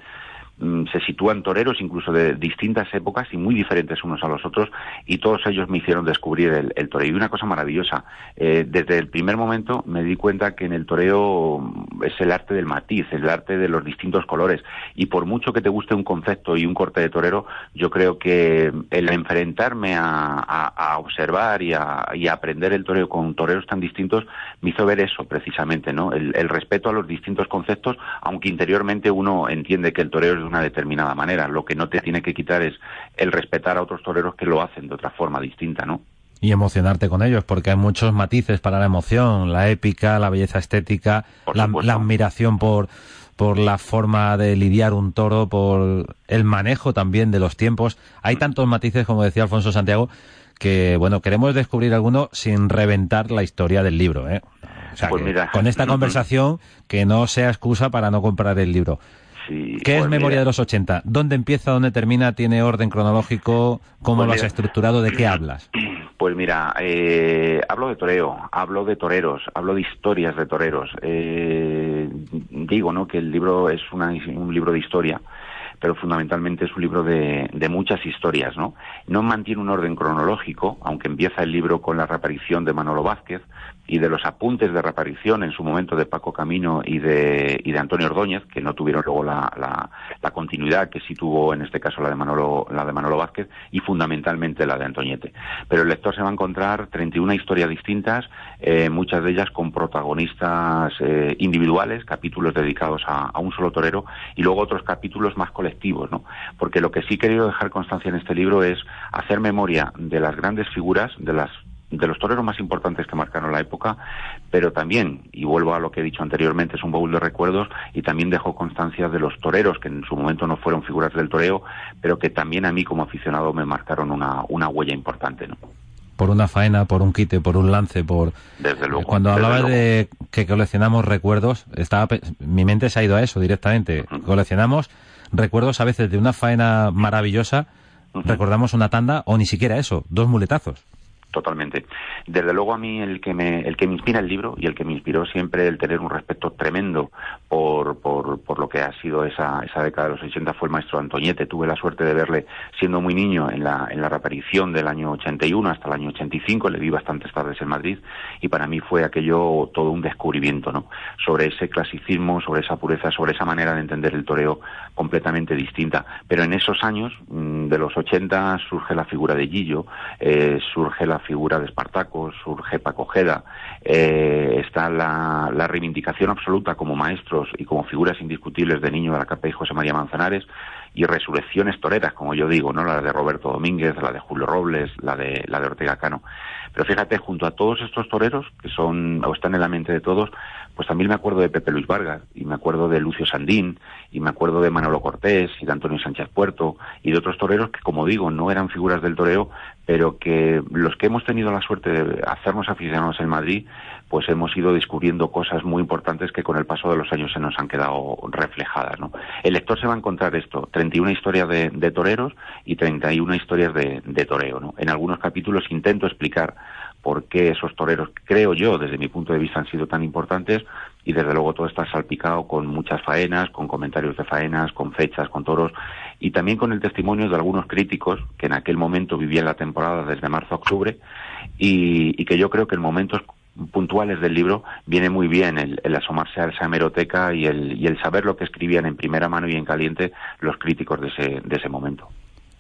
se sitúan toreros incluso de distintas épocas y muy diferentes unos a los otros y todos ellos me hicieron descubrir el, toreo. Y una cosa maravillosa, eh, desde el primer momento me di cuenta que en el toreo mm, es el arte del matiz, el arte de los distintos colores y por mucho que te guste un concepto y un corte de torero, yo creo que el enfrentarme a, observar y a, aprender el toreo con toreros tan distintos me hizo ver eso precisamente, ¿no? El, el respeto a los distintos conceptos, aunque interiormente uno entiende que el toreo es de una determinada manera. Lo que no te tiene que quitar es el respetar a otros toreros que lo hacen de otra forma distinta, ¿no? y emocionarte con ellos, porque hay muchos matices para la emoción, la épica, la belleza estética, la, la, admiración por, por la forma de lidiar un toro, por el manejo también de los tiempos. Hay tantos matices, como decía Alfonso Santiago, que, bueno, queremos descubrir alguno sin reventar la historia del libro, ¿eh? O sea, pues con esta conversación que no sea excusa para no comprar el libro. ¿Qué es pues Memoria de los 80? ¿Dónde empieza, dónde termina? ¿Tiene orden cronológico? ¿Cómo pues lo has estructurado? ¿De qué hablas? Pues mira, eh, hablo de toreo, hablo de toreros, hablo de historias de toreros. Eh, digo, ¿no? Que el libro es un libro de historia pero fundamentalmente es un libro de, de, muchas historias, ¿no? No mantiene un orden cronológico, aunque empieza el libro con la reaparición de Manolo Vázquez, y de los apuntes de reaparición en su momento de Paco Camino y de, y de Antonio Ordóñez, que no tuvieron luego la, la, continuidad que sí tuvo en este caso la de Manolo, la de Manolo Vázquez y fundamentalmente la de Antoñete. Pero el lector se va a encontrar 31 historias distintas, eh, muchas de ellas con protagonistas eh, individuales, capítulos dedicados a, a, un solo torero y luego otros capítulos más colectivos, ¿no? Porque lo que sí he querido dejar constancia en este libro es hacer memoria de las grandes figuras, de las de los toreros más importantes que marcaron la época, pero también, y vuelvo a lo que he dicho anteriormente, es un baúl de recuerdos y también dejo constancia de los toreros que en su momento no fueron figuras del toreo, pero que también a mí como aficionado me marcaron una, una huella importante, ¿no? Por una faena, por un quite, por un lance, por... Desde luego. Cuando hablabas de que coleccionamos recuerdos, estaba mi mente se ha ido a eso directamente. Coleccionamos recuerdos a veces de una faena maravillosa, recordamos una tanda o ni siquiera eso, dos muletazos totalmente. Desde luego a mí el que me, el que me inspira el libro y el que me inspiró siempre el tener un respeto tremendo por, por, por lo que ha sido esa, esa década de los 80 fue el maestro Antoñete. Tuve la suerte de verle siendo muy niño en la, en la reaparición del año 81 hasta el año 85. Le vi bastantes tardes en Madrid y para mí fue aquello todo un descubrimiento, ¿no? Sobre ese clasicismo, sobre esa pureza, sobre esa manera de entender el toreo completamente distinta. Pero en esos años mm, de los 80 surge la figura de Gillo, eh, surge la figura de Espartaco, surge Paco Jeda, eh, está la, reivindicación absoluta como maestros y como figuras indiscutibles de Niño de la Capa y José María Manzanares, y resurrecciones toreras, como yo digo, ¿no? La de Roberto Domínguez, la de Julio Robles, la de, la de Ortega Cano. Pero fíjate, junto a todos estos toreros, que son, o están en la mente de todos, pues también me acuerdo de Pepe Luis Vargas, y me acuerdo de Lucio Sandín, y me acuerdo de Manolo Cortés, y de Antonio Sánchez Puerto, y de otros toreros que, como digo, no eran figuras del toreo, pero que los que hemos tenido la suerte de hacernos aficionados en Madrid, pues hemos ido descubriendo cosas muy importantes que con el paso de los años se nos han quedado reflejadas. ¿no? El lector se va a encontrar esto, 31 historias de, toreros y 31 historias de, de toreo. ¿no? En algunos capítulos intento explicar por qué esos toreros, creo yo, desde mi punto de vista, han sido tan importantes y desde luego todo está salpicado con muchas faenas, con comentarios de faenas, con fechas, con toros y también con el testimonio de algunos críticos que en aquel momento vivían la temporada desde marzo a octubre y, que yo creo que en momentos puntuales del libro viene muy bien el, asomarse a esa hemeroteca y el, y el saber lo que escribían en primera mano y en caliente los críticos de ese, de ese momento.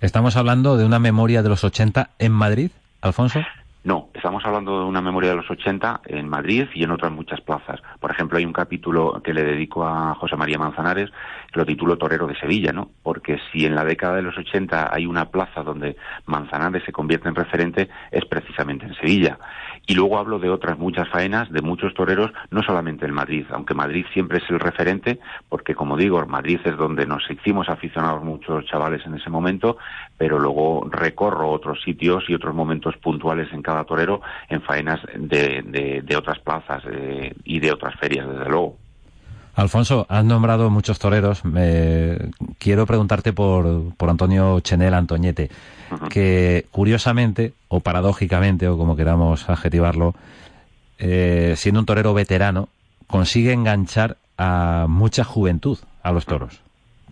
Estamos hablando de una memoria de los 80 en Madrid, Alfonso. No, estamos hablando de una memoria de los 80 en Madrid y en otras muchas plazas. Por ejemplo, hay un capítulo que le dedico a José María Manzanares, que lo titulo Torero de Sevilla, ¿no? Porque si en la década de los 80 hay una plaza donde Manzanares se convierte en referente, es precisamente en Sevilla. Y luego hablo de otras muchas faenas, de muchos toreros, no solamente en Madrid, aunque Madrid siempre es el referente, porque como digo, Madrid es donde nos hicimos aficionados muchos chavales en ese momento, pero luego recorro otros sitios y otros momentos puntuales en cada torero en faenas de, de, otras plazas eh, y de otras ferias, desde luego. Alfonso, has nombrado muchos toreros. quiero preguntarte por, por Antonio Chenel Antoñete, que curiosamente, o paradójicamente, o como queramos adjetivarlo, eh, siendo un torero veterano, consigue enganchar a mucha juventud a los toros.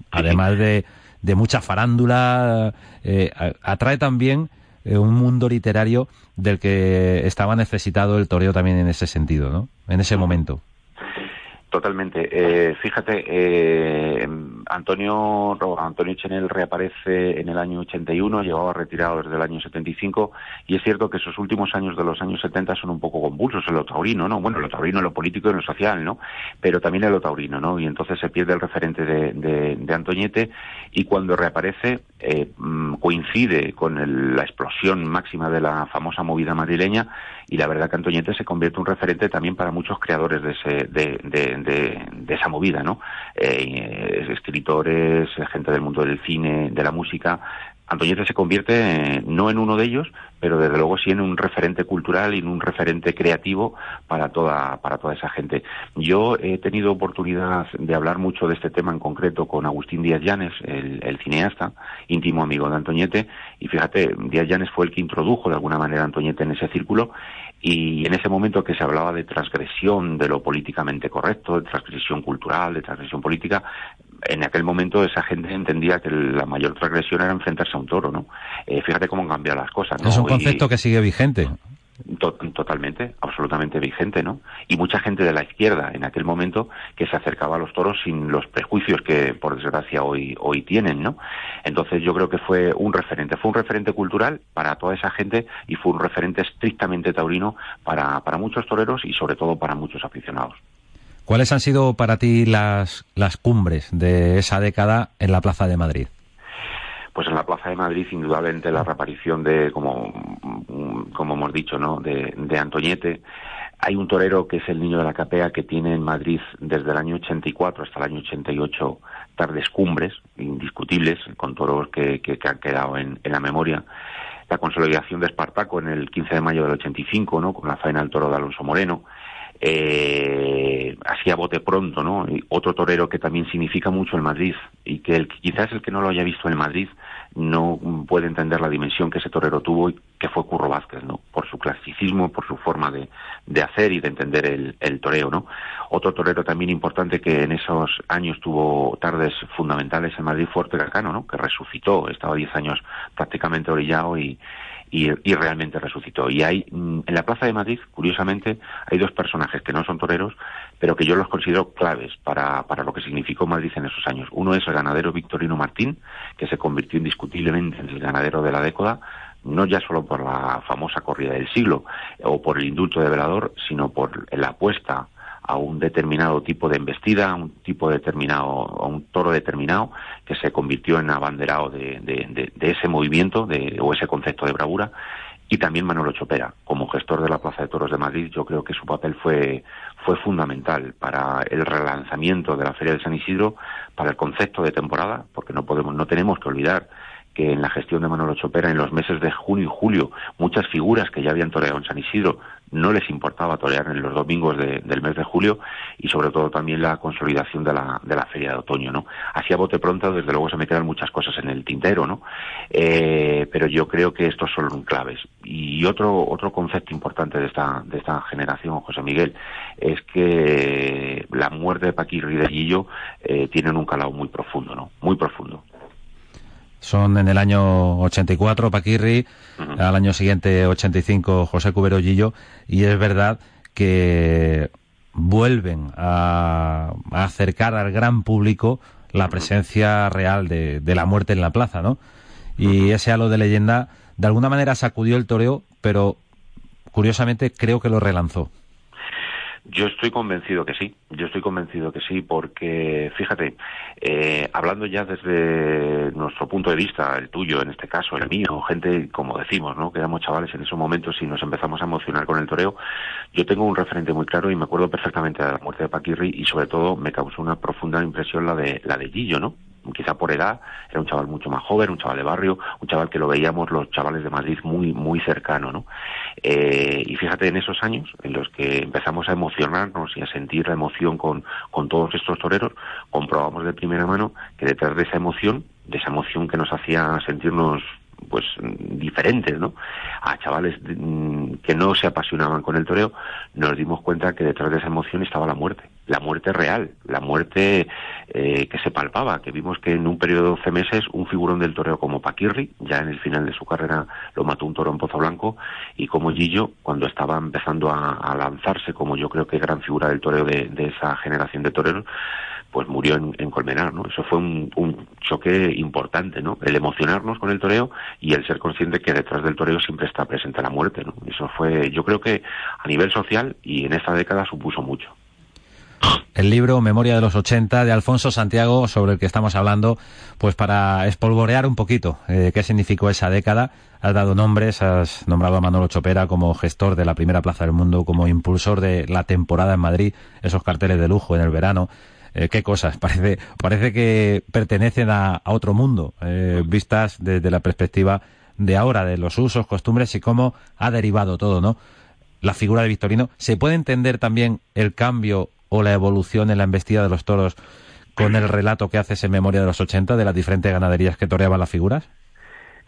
Además de, de mucha farándula, eh, atrae también eh, un mundo literario del que estaba necesitado el toreo también en ese sentido, ¿no? En ese momento. Totalmente. Eh, fíjate, eh, Antonio Antonio Chenel reaparece en el año 81, llevaba retirado desde el año 75, y es cierto que esos últimos años de los años 70 son un poco convulsos en lo taurino, ¿no? Bueno, en lo taurino, en lo político y lo social, ¿no? Pero también en lo taurino, ¿no? Y entonces se pierde el referente de, de, Antoñete, y cuando reaparece, eh, mm, coincide con la explosión máxima de la famosa movida madrileña y la verdad que Antoñete se convierte en un referente también para muchos creadores de, ese, de, esa movida, ¿no? Eh, escritores, gente del mundo del cine, de la música, Antoñete se convierte eh, no en uno de ellos, pero desde luego sí en un referente cultural y en un referente creativo para toda, para toda esa gente. Yo he tenido oportunidad de hablar mucho de este tema en concreto con Agustín Díaz Llanes, el, cineasta, íntimo amigo de Antoñete, y fíjate, Díaz Llanes fue el que introdujo de alguna manera a Antoñete en ese círculo, y en ese momento que se hablaba de transgresión de lo políticamente correcto, de transgresión cultural, de transgresión política, en aquel momento esa gente entendía que la mayor transgresión era enfrentarse a un toro, ¿no? Eh, fíjate cómo han cambiado las cosas, ¿no? Es un concepto que sigue vigente. totalmente, absolutamente vigente, ¿no? Y mucha gente de la izquierda en aquel momento que se acercaba a los toros sin los prejuicios que, por desgracia, hoy, hoy tienen, ¿no? Entonces yo creo que fue un referente, fue un referente cultural para toda esa gente y fue un referente estrictamente taurino para, para muchos toreros y sobre todo para muchos aficionados. ¿Cuáles han sido para ti las, las cumbres de esa década en la Plaza de Madrid? Pues en la Plaza de Madrid, indudablemente, la reaparición de, como, como hemos dicho, ¿no? de, de Antoñete. Hay un torero que es el niño de la capea que tiene en Madrid desde el año 84 hasta el año 88 tardes cumbres indiscutibles con toros que, que, han quedado en, la memoria. La consolidación de Espartaco en el 15 de mayo del 85, ¿no? con la faena del toro de Alonso Moreno eh, así bote pronto, ¿no? otro torero que también significa mucho el Madrid y que el, quizás el que no lo haya visto en Madrid no puede entender la dimensión que ese torero tuvo y que fue Curro Vázquez, ¿no? Por su clasicismo, por su forma de, de hacer y de entender el, el, toreo, ¿no? Otro torero también importante que en esos años tuvo tardes fundamentales en Madrid Fuerte Cacano, ¿no? Que resucitó, estaba 10 años prácticamente orillado y, y, realmente resucitó. Y hay, mm, en la Plaza de Madrid, curiosamente, hay dos personajes que no son toreros, pero que yo los considero claves para, para lo que significó Madrid en esos años. Uno es el ganadero Victorino Martín, que se convirtió indiscutiblemente en el ganadero de la década, no ya solo por la famosa corrida del siglo o por el indulto de velador, sino por la apuesta a un determinado tipo de embestida, a un tipo determinado, a un toro determinado que se convirtió en abanderado de, de, de, ese movimiento de, o ese concepto de bravura. Y también Manolo Chopera, como gestor de la Plaza de Toros de Madrid, yo creo que su papel fue, fue fundamental para el relanzamiento de la Feria de San Isidro, para el concepto de temporada, porque no podemos, no tenemos que olvidar que en la gestión de Manolo Chopera en los meses de junio y julio muchas figuras que ya habían toreado en San Isidro no les importaba torear en los domingos del mes de julio y sobre todo también la consolidación de la, de la feria de otoño, ¿no? Así a bote pronto, desde luego se me quedan muchas cosas en el tintero, ¿no? Eh, pero yo creo que estos son claves. Y otro, otro concepto importante de esta, de esta generación, José Miguel, es que la muerte de Paquirri y de eh, tienen un calado muy profundo, ¿no? Muy profundo. Son en el año 84 Paquirri, al año siguiente 85 José Cubero Gillo, y es verdad que vuelven a, acercar al gran público la presencia real de, de, la muerte en la plaza, ¿no? Y ese halo de leyenda de alguna manera sacudió el toreo, pero curiosamente creo que lo relanzó. Yo estoy convencido que sí, yo estoy convencido que sí, porque fíjate, eh, hablando ya desde nuestro punto de vista, el tuyo en este caso, el mío, gente, como decimos, ¿no? que éramos chavales en esos momentos y nos empezamos a emocionar con el toreo, yo tengo un referente muy claro y me acuerdo perfectamente de la muerte de Paquirri y sobre todo me causó una profunda impresión la de la de Gillo, ¿no? Quizá por edad, era un chaval mucho más joven, un chaval de barrio, un chaval que lo veíamos los chavales de Madrid muy, muy cercano, ¿no? Eh, y fíjate en esos años en los que empezamos a emocionarnos y a sentir la emoción con, con todos estos toreros, comprobamos de primera mano que detrás de esa emoción, de esa emoción que nos hacía sentirnos pues diferentes, ¿no? A chavales mm, que no se apasionaban con el toreo, nos dimos cuenta que detrás de esa emoción estaba la muerte, la muerte real, la muerte eh, que se palpaba, que vimos que en un periodo de 12 meses un figurón del toreo como Paquirri, ya en el final de su carrera lo mató un toro en Pozo Blanco, y como Gillo, cuando estaba empezando a, lanzarse como yo creo que gran figura del toreo de, esa generación de toreros, pues murió en, Colmenar, ¿no? Eso fue un, un, choque importante, ¿no? El emocionarnos con el toreo y el ser consciente que detrás del toreo siempre está presente la muerte, ¿no? Eso fue, yo creo que a nivel social y en esta década supuso mucho. El libro Memoria de los 80 de Alfonso Santiago, sobre el que estamos hablando, pues para espolvorear un poquito eh, qué significó esa década. Has dado nombres, has nombrado a Manolo Chopera como gestor de la primera plaza del mundo, como impulsor de la temporada en Madrid, esos carteles de lujo en el verano. Eh, qué cosas, parece, parece que pertenecen a, otro mundo, eh, vistas desde la perspectiva de ahora, de los usos, costumbres y cómo ha derivado todo, ¿no? La figura de Victorino. ¿Se puede entender también el cambio o la evolución en la embestida de los toros con el relato que haces en Memoria de los 80 de las diferentes ganaderías que toreaban las figuras?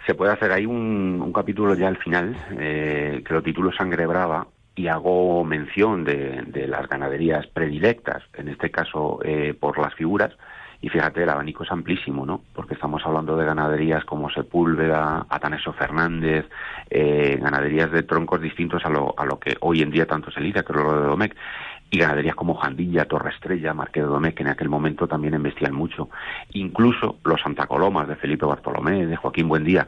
Se puede hacer ahí un, capítulo ya al final, eh, que lo titulo Sangre Brava, y hago mención de, las ganaderías predilectas, en este caso eh, por las figuras, y fíjate, el abanico es amplísimo, ¿no? Porque estamos hablando de ganaderías como Sepúlveda, Ataneso Fernández, eh, ganaderías de troncos distintos a lo, a lo que hoy en día tanto se lidia, que es lo de Domecq y ganaderías como Jandilla, Torre Estrella, Marqués de Domé, que en aquel momento también embestían mucho. Incluso los Santa Colomas de Felipe Bartolomé, de Joaquín Buendía.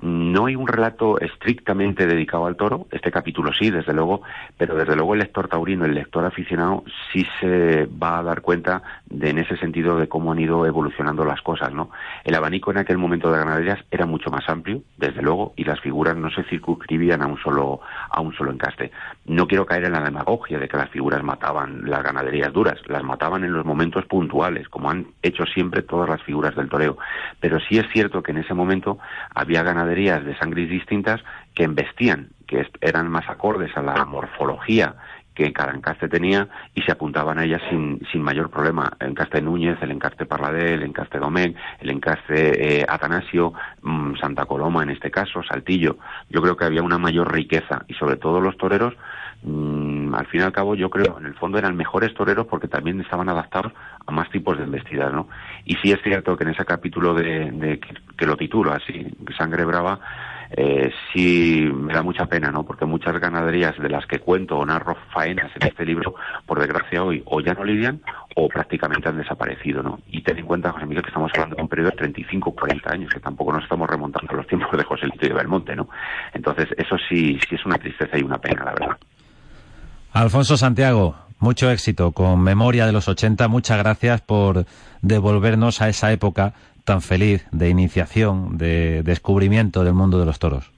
No hay un relato estrictamente dedicado al toro, este capítulo sí, desde luego, pero desde luego el lector taurino, el lector aficionado, sí se va a dar cuenta de, en ese sentido de cómo han ido evolucionando las cosas, ¿no? El abanico en aquel momento de ganaderías era mucho más amplio, desde luego, y las figuras no se circunscribían a un solo, a un solo encaste. No quiero caer en la demagogia de que las figuras las ganaderías duras, las mataban en los momentos puntuales, como han hecho siempre todas las figuras del toreo. Pero sí es cierto que en ese momento había ganaderías de sangres distintas que embestían, que eran más acordes a la morfología que cada encaste tenía y se apuntaban a ellas sin, sin mayor problema. El encaste Núñez, el encaste Parladé, el encaste Domecq, el encaste eh, Atanasio, mm, Santa Coloma en este caso, Saltillo. Yo creo que había una mayor riqueza y sobre todo los toreros Mm, al fin y al cabo yo creo en el fondo eran mejores toreros porque también estaban adaptados a más tipos de embestidas, ¿no? Y sí es cierto que en ese capítulo de, que, lo titulo así, Sangre Brava, eh, sí me da mucha pena, ¿no? Porque muchas ganaderías de las que cuento o narro faenas en este libro, por desgracia hoy, o ya no lidian o prácticamente han desaparecido, ¿no? Y ten en cuenta, José Miguel, que estamos hablando de un periodo de 35, 40 años, que tampoco nos estamos remontando a los tiempos de José Lito y de Belmonte, ¿no? Entonces, eso sí, sí es una tristeza y una pena, la verdad. Alfonso Santiago, mucho éxito con Memoria de los 80. Muchas gracias por devolvernos a esa época tan feliz de iniciación, de descubrimiento del mundo de los toros.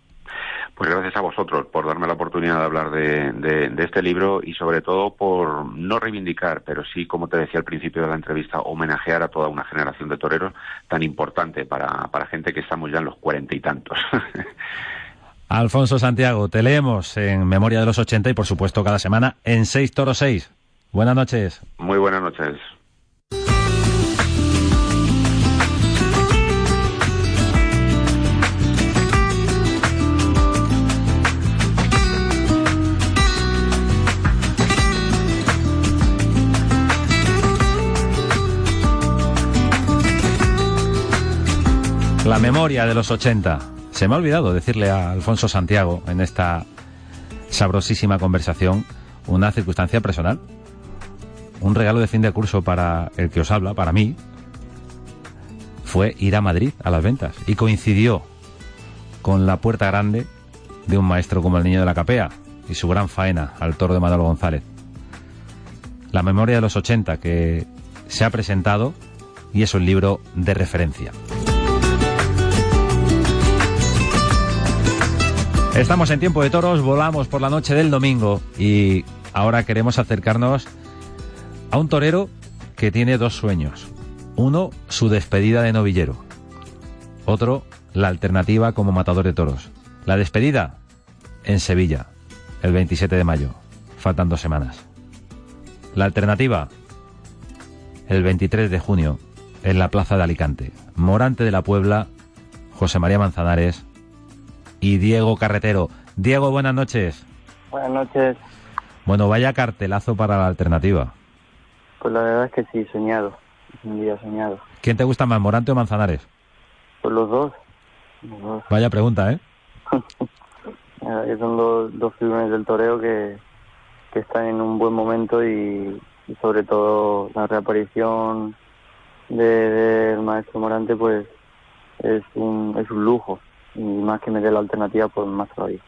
Pues gracias a vosotros por darme la oportunidad de hablar de, este libro y sobre todo por no reivindicar, pero sí, como te decía al principio de la entrevista, homenajear a toda una generación de toreros tan importante para, para gente que estamos ya en los cuarenta y tantos. Alfonso Santiago, te leemos en Memoria de los 80 y por supuesto cada semana en 6 Toro 6. Buenas noches. Muy buenas noches. La memoria de los 80. Se me ha olvidado decirle a Alfonso Santiago en esta sabrosísima conversación una circunstancia personal. Un regalo de fin de curso para el que os habla, para mí, fue ir a Madrid a las ventas y coincidió con la puerta grande de un maestro como el niño de la capea y su gran faena al toro de Manolo González. La memoria de los 80 que se ha presentado y es un libro de referencia. Estamos en tiempo de toros, volamos por la noche del domingo y ahora queremos acercarnos a un torero que tiene dos sueños. Uno, su despedida de novillero. Otro, la alternativa como matador de toros. La despedida en Sevilla, el 27 de mayo. Faltan dos semanas. La alternativa, el 23 de junio, en la Plaza de Alicante. Morante de la Puebla, José María Manzanares, y Diego Carretero. Diego, buenas noches. Buenas noches. Bueno, vaya cartelazo para la alternativa. Pues la verdad es que sí, soñado. un día soñado. ¿Quién te gusta más, Morante o Manzanares? Pues los dos. Vaya pregunta, ¿eh? son los dos figuras del toreo que, que están en un buen momento y, sobre todo la reaparición del maestro Morante pues es un, es un lujo y más que me dé la alternativa, pues más todavía.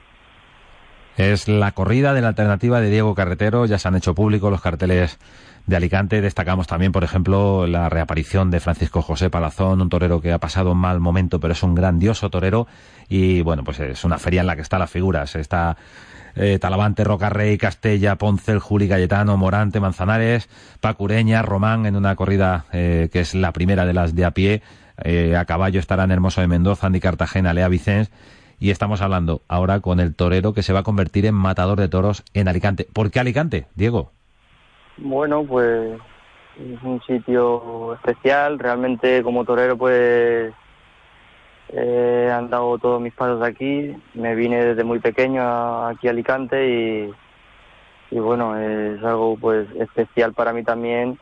Es la corrida de la alternativa de Diego Carretero. Ya se han hecho públicos los carteles de Alicante. Destacamos también, por ejemplo, la reaparición de Francisco José Palazón, un torero que ha pasado un mal momento, pero es un grandioso torero. Y bueno, pues es una feria en la que están las figuras. Está eh, Talavante, Rocarrey, Castella, Poncel, Juli, Cayetano, Morante, Manzanares, Pacureña, Román en una corrida eh, que es la primera de las de a pie. Eh, a caballo estarán Hermoso de Mendoza, Andy Cartagena, Lea Vicens y estamos hablando ahora con el torero que se va a convertir en matador de toros en Alicante. ¿Por qué Alicante, Diego? Bueno, pues es un sitio especial. Realmente como torero pues he andado todos mis pasos aquí. Me vine desde muy pequeño aquí a Alicante y, y bueno, es algo pues especial para mí también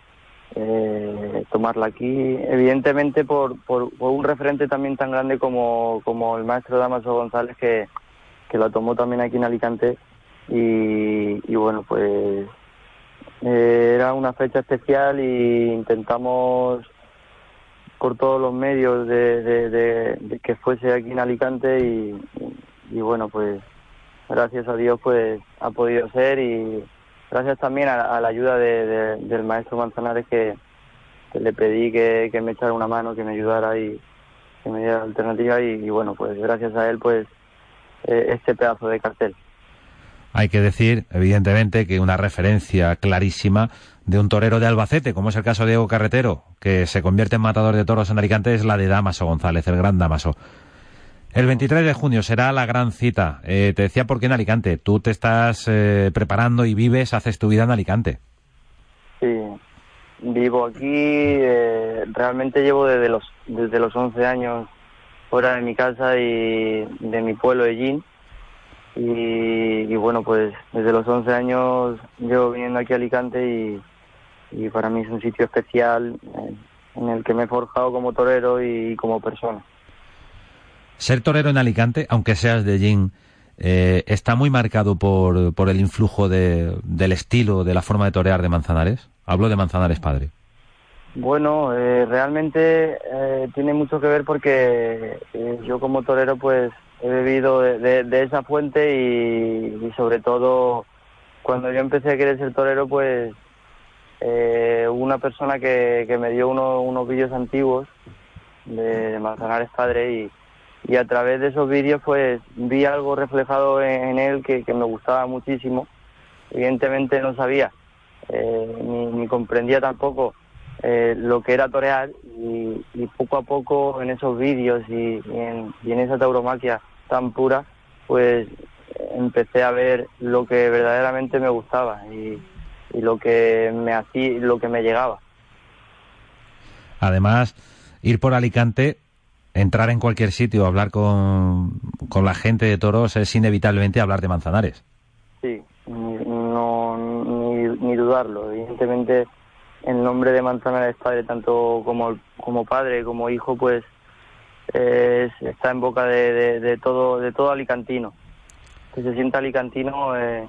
eh, tomarla aquí. Evidentemente por, por, un referente también tan grande como, como el maestro Damaso González que, que la tomó también aquí en Alicante y, y bueno pues eh, era una fecha especial y intentamos por todos los medios de, que fuese aquí en Alicante y, bueno pues gracias a Dios pues ha podido ser y gracias también a, la ayuda de, del maestro Manzanares que, le pedí que, me echara una mano, que me ayudara y que me diera alternativa y, bueno, pues gracias a él pues eh, este pedazo de cartel. Hay que decir, evidentemente, que una referencia clarísima de un torero de Albacete, como es el caso de Diego Carretero, que se convierte en matador de toros en Alicante, es la de Damaso González, el gran Damaso. El 23 de junio será la gran cita. Eh, te decía por qué en Alicante. Tú te estás eh, preparando y vives, haces tu vida en Alicante. Sí, vivo aquí. Eh, realmente llevo desde los desde los 11 años fuera de mi casa y de mi pueblo de Gin. Y, bueno, pues desde los 11 años llevo viniendo aquí a Alicante y, y para mí es un sitio especial en el que me he forjado como torero y como persona. Ser torero en Alicante, aunque seas de Gin, eh, está muy marcado por, por el influjo de, del estilo, de la forma de torear de Manzanares. Hablo de Manzanares padre. Bueno, eh, realmente eh, tiene mucho que ver porque yo como torero pues he bebido de, esa fuente y, sobre todo cuando yo empecé a querer ser torero pues una persona que, que me dio unos vídeos antiguos de Manzanares padre y y a través de esos vídeos pues vi algo reflejado en, él que, me gustaba muchísimo. Evidentemente no sabía eh, ni, comprendía tampoco eh, lo que era torear y, poco a poco en esos vídeos y, en, esa tauromaquia tan pura pues empecé a ver lo que verdaderamente me gustaba y, y lo que me hacía lo que me llegaba. Además, ir por Alicante entrar en cualquier sitio, hablar con, con la gente de toros es inevitablemente hablar de Manzanares. Sí, no, ni, dudarlo. Evidentemente, el nombre de Manzanares padre, tanto como, como padre como hijo, pues está en boca de, de, todo de todo alicantino. Que se sienta alicantino, eh,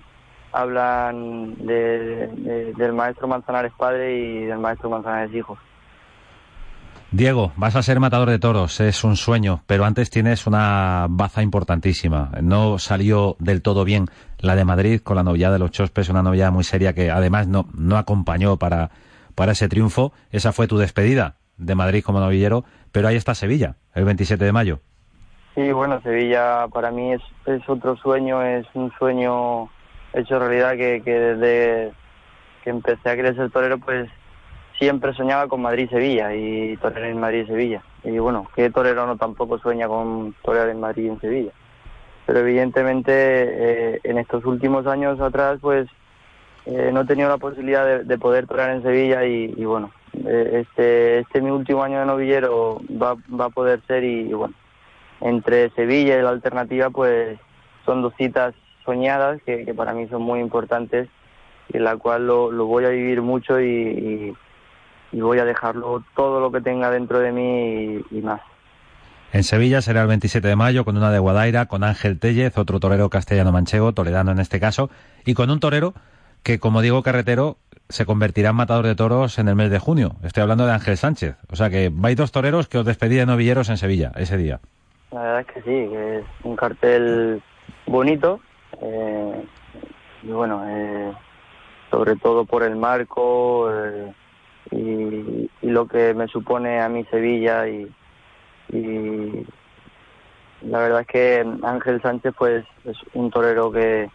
hablan del maestro Manzanares padre y del maestro Manzanares hijo. Diego, vas a ser matador de toros, es un sueño, pero antes tienes una baza importantísima. No salió del todo bien la de Madrid con la novia de los Chospes, una novia muy seria que además no, no acompañó para, para ese triunfo. Esa fue tu despedida de Madrid como novillero, pero ahí está Sevilla, el 27 de mayo. Sí, bueno, Sevilla para mí es, es otro sueño, es un sueño hecho realidad que, que desde que empecé a querer ser torero, pues siempre soñaba con Madrid-Sevilla y torear en Madrid-Sevilla. Y bueno, que torero no tampoco sueña con torear en Madrid y en Sevilla. Pero evidentemente eh, en estos últimos años atrás pues eh, no he tenido la posibilidad de, poder torear en Sevilla y, bueno, eh, este, este mi último año de novillero va, va a poder ser y, bueno, entre Sevilla y la alternativa pues son dos citas soñadas que, para mí son muy importantes y en la cual lo, voy a vivir mucho y voy a dejarlo todo lo que tenga dentro de mí y, más. En Sevilla será el 27 de mayo con una de Guadaira, con Ángel Tellez, otro torero castellano-manchego, toledano en este caso, y con un torero que, como digo, carretero, se convertirá en matador de toros en el mes de junio. Estoy hablando de Ángel Sánchez. O sea que vais dos toreros que os despedí de novilleros en Sevilla ese día. La verdad es que sí, que es un cartel bonito, Eh, y bueno, eh, sobre todo por el marco eh, y, y lo que me supone a mí Sevilla y, la verdad es que Ángel Sánchez pues es un torero que,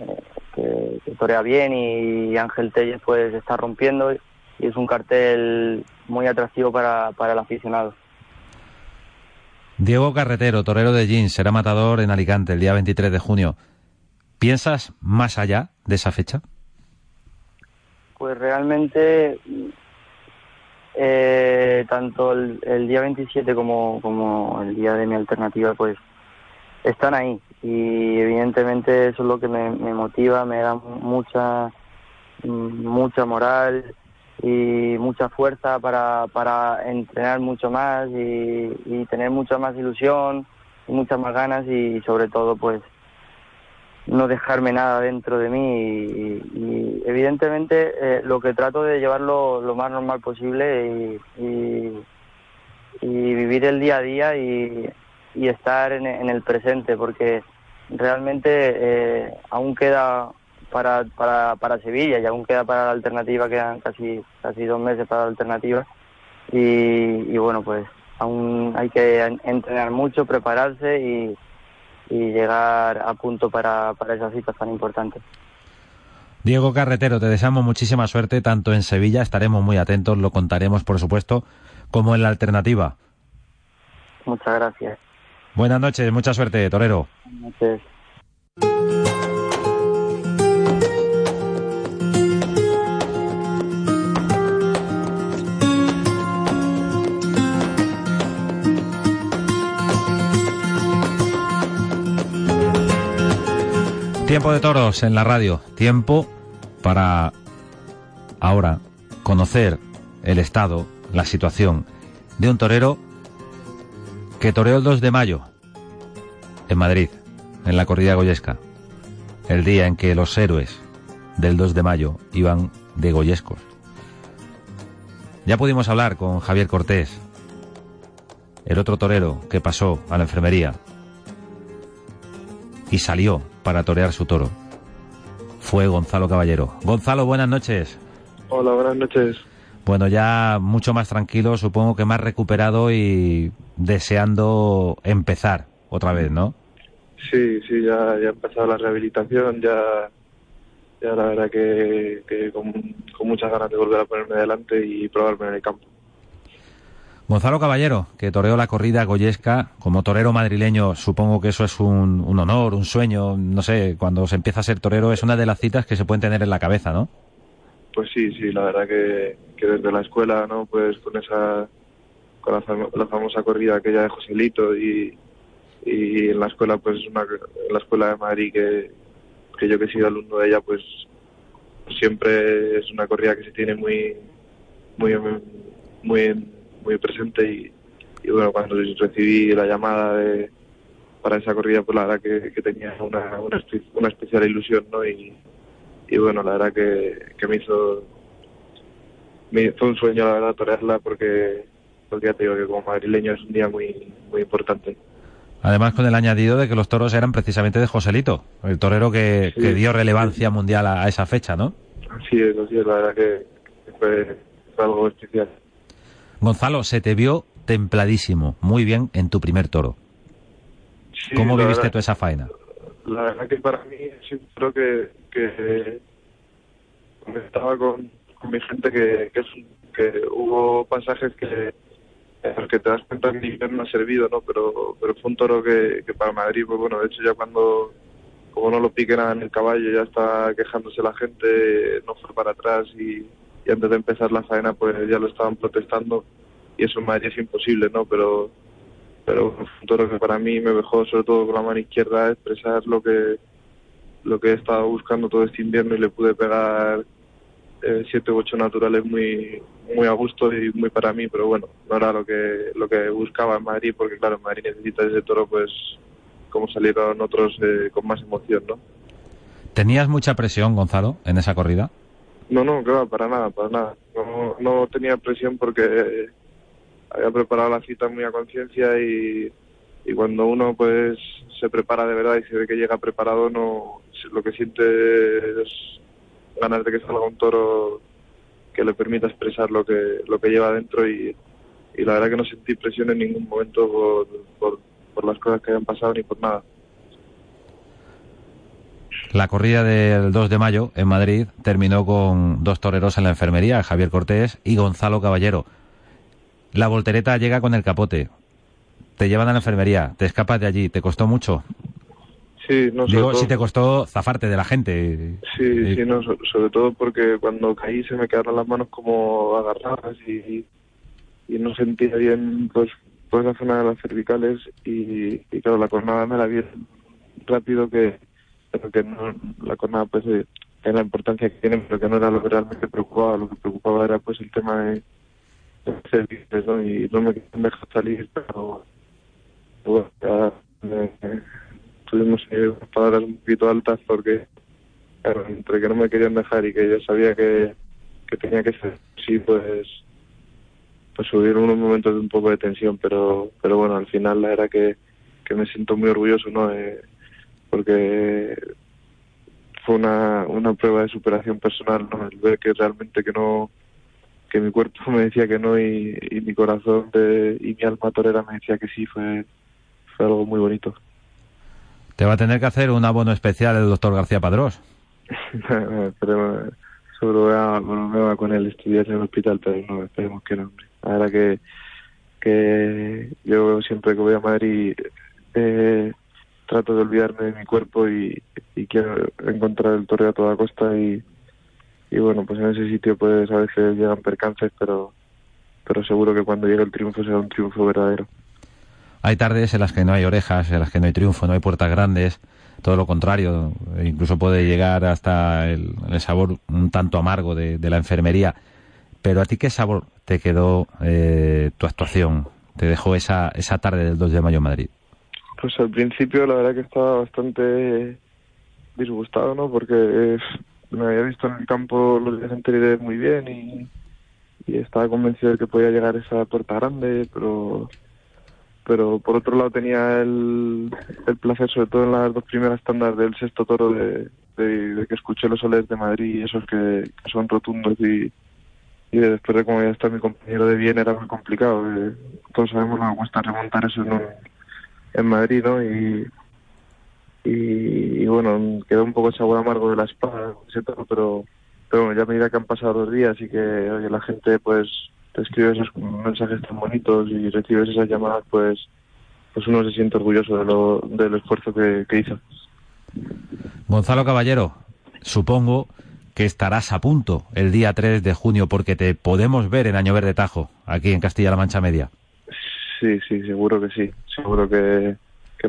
eh, que torea bien y Ángel Telles pues está rompiendo y es un cartel muy atractivo para, para el aficionado. Diego Carretero, torero de jeans, será matador en Alicante el día 23 de junio. ¿Piensas más allá de esa fecha? Pues realmente eh, tanto el, día 27 como, como el día de mi alternativa pues están ahí. Y evidentemente eso es lo que me, motiva, me da mucha mucha moral y mucha fuerza para, para entrenar mucho más y, y tener mucha más ilusión y muchas más ganas y sobre todo pues no dejarme nada dentro de mí y, evidentemente eh, lo que trato de llevarlo lo más normal posible y, vivir el día a día y, y estar en, en el presente porque realmente eh, aún queda para, para, para Sevilla y aún queda para la alternativa, quedan casi, casi dos meses para la alternativa y, y bueno pues aún hay que entrenar mucho, prepararse y, y llegar a punto para, para esas citas tan importantes. Diego Carretero, te deseamos muchísima suerte tanto en Sevilla, estaremos muy atentos, lo contaremos por supuesto, como en la alternativa. Muchas gracias. Buenas noches, mucha suerte, Torero. Buenas noches. Tiempo de toros en la radio. Tiempo para ahora conocer el estado, la situación de un torero que toreó el 2 de mayo en Madrid, en la corrida goyesca. El día en que los héroes del 2 de mayo iban de goyescos. Ya pudimos hablar con Javier Cortés, el otro torero que pasó a la enfermería y salió para torear su toro. Fue Gonzalo Caballero. Gonzalo, buenas noches. Hola, buenas noches. Bueno, ya mucho más tranquilo, supongo que más recuperado y deseando empezar otra vez, ¿no? Sí, sí, ya, ya ha empezado la rehabilitación, ya, ya la verdad que, que con, con muchas ganas de volver a ponerme delante y probarme en el campo. Gonzalo Caballero, que toreó la corrida goyesca, como torero madrileño, supongo que eso es un, honor, un sueño, no sé, cuando se empieza a ser torero es una de las citas que se pueden tener en la cabeza, ¿no? Pues sí, sí, la verdad que, desde la escuela, ¿no? Pues con esa, con la, la famosa corrida aquella de Joselito y, y en la escuela, pues una, en la escuela de Madrid que, que yo que he sido alumno de ella, pues siempre es una corrida que se tiene muy, muy, muy muy presente y, y, bueno, cuando recibí la llamada de, para esa corrida, pues la verdad que, que tenía una, una, una, especial ilusión, ¿no? Y, y bueno, la verdad que, que, me hizo me hizo un sueño, la verdad, torearla porque, porque ya te digo que como madrileño es un día muy, muy importante. Además, con el añadido de que los toros eran precisamente de Joselito, el torero que, sí, que dio relevancia mundial a, a, esa fecha, ¿no? Así es, así es, la verdad que, fue, fue algo especial. Gonzalo, se te vio templadísimo, muy bien en tu primer toro. Sí, ¿Cómo viviste verdad, toda esa faena? La verdad que para mí sí creo que, que estaba con, con, mi gente que, que, que, hubo pasajes que que te das cuenta que el no ha servido, ¿no? Pero, pero fue un toro que, que para Madrid, pues bueno, de hecho ya cuando como no lo pique nada en el caballo, ya está quejándose la gente, no fue para atrás y, y antes de empezar la faena pues ya lo estaban protestando y eso en Madrid es imposible, ¿no? Pero pero un toro que para mí me dejó sobre todo con la mano izquierda expresar lo que lo que he estado buscando todo este invierno y le pude pegar eh, siete u ocho naturales muy muy a gusto y muy para mí, pero bueno, no era lo que lo que buscaba en Madrid porque claro, en Madrid necesita ese toro pues como salieron otros eh, con más emoción, ¿no? ¿Tenías mucha presión, Gonzalo, en esa corrida? No, no, claro, para nada, para nada. No, no tenía presión porque había preparado la cita muy a conciencia y, cuando uno pues se prepara de verdad y se ve que llega preparado, no lo que siente es ganas de que salga un toro que le permita expresar lo que lo que lleva dentro y, y la verdad que no sentí presión en ningún momento por, por, por las cosas que hayan pasado ni por nada. La corrida del 2 de mayo en Madrid terminó con dos toreros en la enfermería, Javier Cortés y Gonzalo Caballero. La voltereta llega con el capote. Te llevan a la enfermería, te escapas de allí. ¿Te costó mucho? Sí, no Digo, todo- si te costó zafarte de la gente. Sí, sí, no, so- sobre todo porque cuando caí se me quedaron las manos como agarradas y, y no sentía bien pues, pues la zona de las cervicales y, y claro, la cornada me la vi rápido que, pero que no, la cornada pues eh, la importancia que tiene, pero que no era lo que realmente preocupaba, lo que preocupaba era pues el tema de, de ¿no? Y no me querían dejar salir, pero bueno, ya, eh, tuvimos eh, palabras un poquito altas porque claro, entre que no me querían dejar y que yo sabía que, que tenía que ser sí pues pues hubieron unos momentos de un poco de tensión pero pero bueno al final la era que, que me siento muy orgulloso no Eh, porque fue una, una prueba de superación personal no el ver que realmente que no que mi cuerpo me decía que no y, y mi corazón de, y mi alma torera me decía que sí fue fue algo muy bonito Te va a tener que hacer un abono especial el doctor García Padrós. pero solo voy a, bueno, me va con él estudiar en el hospital, pero no, esperemos que no, hombre. Verdad que, que yo siempre que voy a Madrid eh, trato de olvidarme de mi cuerpo y, quiero encontrar el torreo a toda costa y, bueno, pues en ese sitio pues a veces llegan percances, pero, pero seguro que cuando llegue el triunfo será un triunfo verdadero. Hay tardes en las que no hay orejas, en las que no hay triunfo, no hay puertas grandes, todo lo contrario, e incluso puede llegar hasta el, sabor un tanto amargo de, de la enfermería. Pero a ti, ¿qué sabor te quedó eh, tu actuación? ¿Te dejó esa, esa tarde del 2 de mayo en Madrid? Pues al principio la verdad que estaba bastante disgustado, ¿no? Porque eh, me había visto en el campo los días anteriores muy bien y, estaba convencido de que podía llegar esa puerta grande, pero pero por otro lado tenía el, el placer, sobre todo en las dos primeras tandas del sexto toro, de, que escuché los soles de Madrid esos que, son rotundos y, y de después de como ya está mi compañero de bien era muy complicado. eh, todos sabemos lo que cuesta remontar eso en Madrid, ¿no? Y, y, bueno, quedó un poco el sabor amargo de la espada, toro, pero, pero bueno, ya a medida que han pasado los días y que oye, la gente pues te escribe esos mensajes tan bonitos y recibes esas llamadas, pues pues uno se siente orgulloso de lo, del esfuerzo que, que hizo. Gonzalo Caballero, supongo que estarás a punto el día 3 de junio porque te podemos ver en Año Verde Tajo, aquí en Castilla-La Mancha Media. Sí, sí, seguro que sí. Seguro que,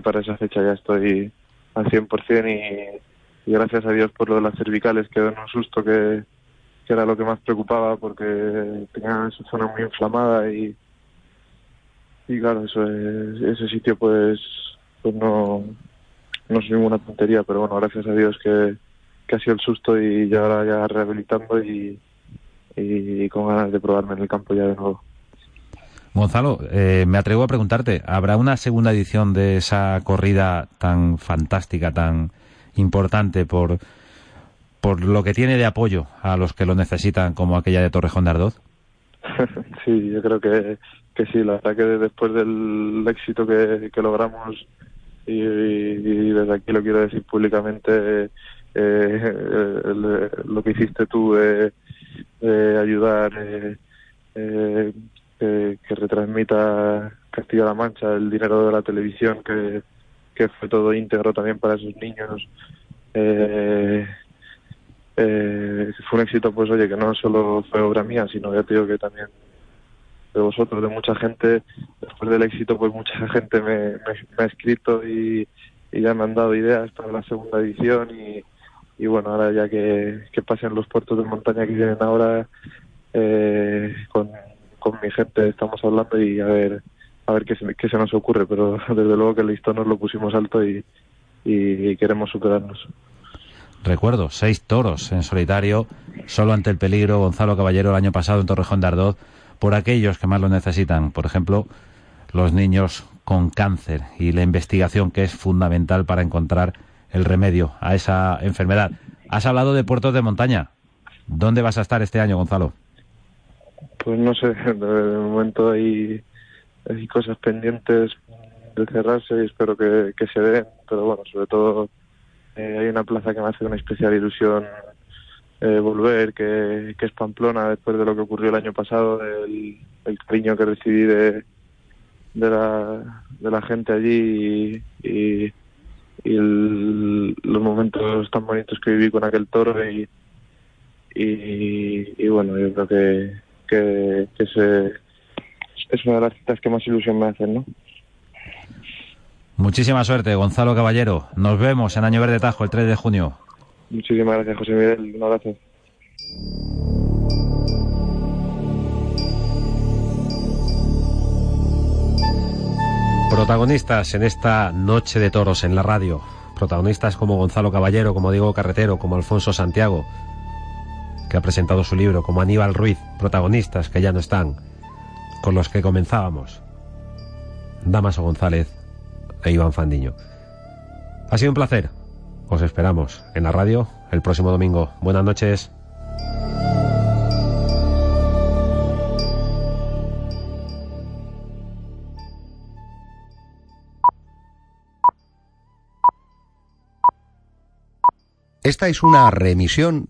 para esa fecha ya estoy al 100% y, y gracias a Dios por lo de las cervicales, que era un susto que, que era lo que más preocupaba porque tenía esa zona muy inflamada y, y claro, eso es- ese sitio pues, pues no, no es ninguna tontería, pero bueno, gracias a Dios que, que ha sido el susto y ya ahora ya rehabilitando y, y con ganas de probarme en el campo ya de nuevo. Gonzalo, eh, me atrevo a preguntarte, ¿habrá una segunda edición de esa corrida tan fantástica, tan importante por, por lo que tiene de apoyo a los que lo necesitan, como aquella de Torrejón de Ardoz? Sí, yo creo que, que sí, la verdad que después del éxito que, que logramos y, desde aquí lo quiero decir públicamente, eh, el- lo que hiciste tú de ayudar eh, eh, que, retransmita Castilla-La Mancha el dinero de la televisión, que, que fue todo íntegro también para esos niños. Eh, eh, fue un éxito, pues oye, que no solo fue obra mía, sino ya te digo que también de vosotros, de mucha gente. Después del éxito, pues mucha gente me, me- me ha escrito y, y ya me han dado ideas para la segunda edición y, y bueno, ahora ya que, que pasen los puertos de montaña que vienen ahora, eh, con, con mi gente estamos hablando y a ver a ver qué se, se nos ocurre, pero desde luego que el listón nos lo pusimos alto y, y queremos superarnos. Recuerdo, seis toros en solitario, solo ante el peligro Gonzalo Caballero el año pasado en Torrejón de Ardoz, por aquellos que más lo necesitan. Por ejemplo, los niños con cáncer y la investigación que es fundamental para encontrar el remedio a esa enfermedad. Has hablado de puertos de montaña. ¿Dónde vas a estar este año, Gonzalo? Pues no sé, de momento hay, hay cosas pendientes de cerrarse y espero que, se den, pero bueno, sobre todo eh, hay una plaza que me hace una especial ilusión eh, volver, que, es Pamplona, después de lo que ocurrió el año pasado, el, el cariño que recibí de, de, la, de la gente allí y, y, los momentos tan bonitos que viví con aquel toro y, y, bueno, yo creo que, que, que es una de las citas que más ilusión me hacen, ¿no? Muchísima suerte, Gonzalo Caballero. Nos vemos en Año Verde Tajo el 3 de junio. Muchísimas gracias, José Miguel. Un abrazo. Protagonistas en esta noche de toros en la radio. Protagonistas como Gonzalo Caballero, como Diego Carretero, como Alfonso Santiago, que ha presentado su libro, como Aníbal Ruiz. Protagonistas que ya no están, con los que comenzábamos. Damaso González, e Iván Fandiño. Ha sido un placer. Os esperamos en la radio el próximo domingo. Buenas noches. Esta es una remisión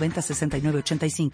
906985.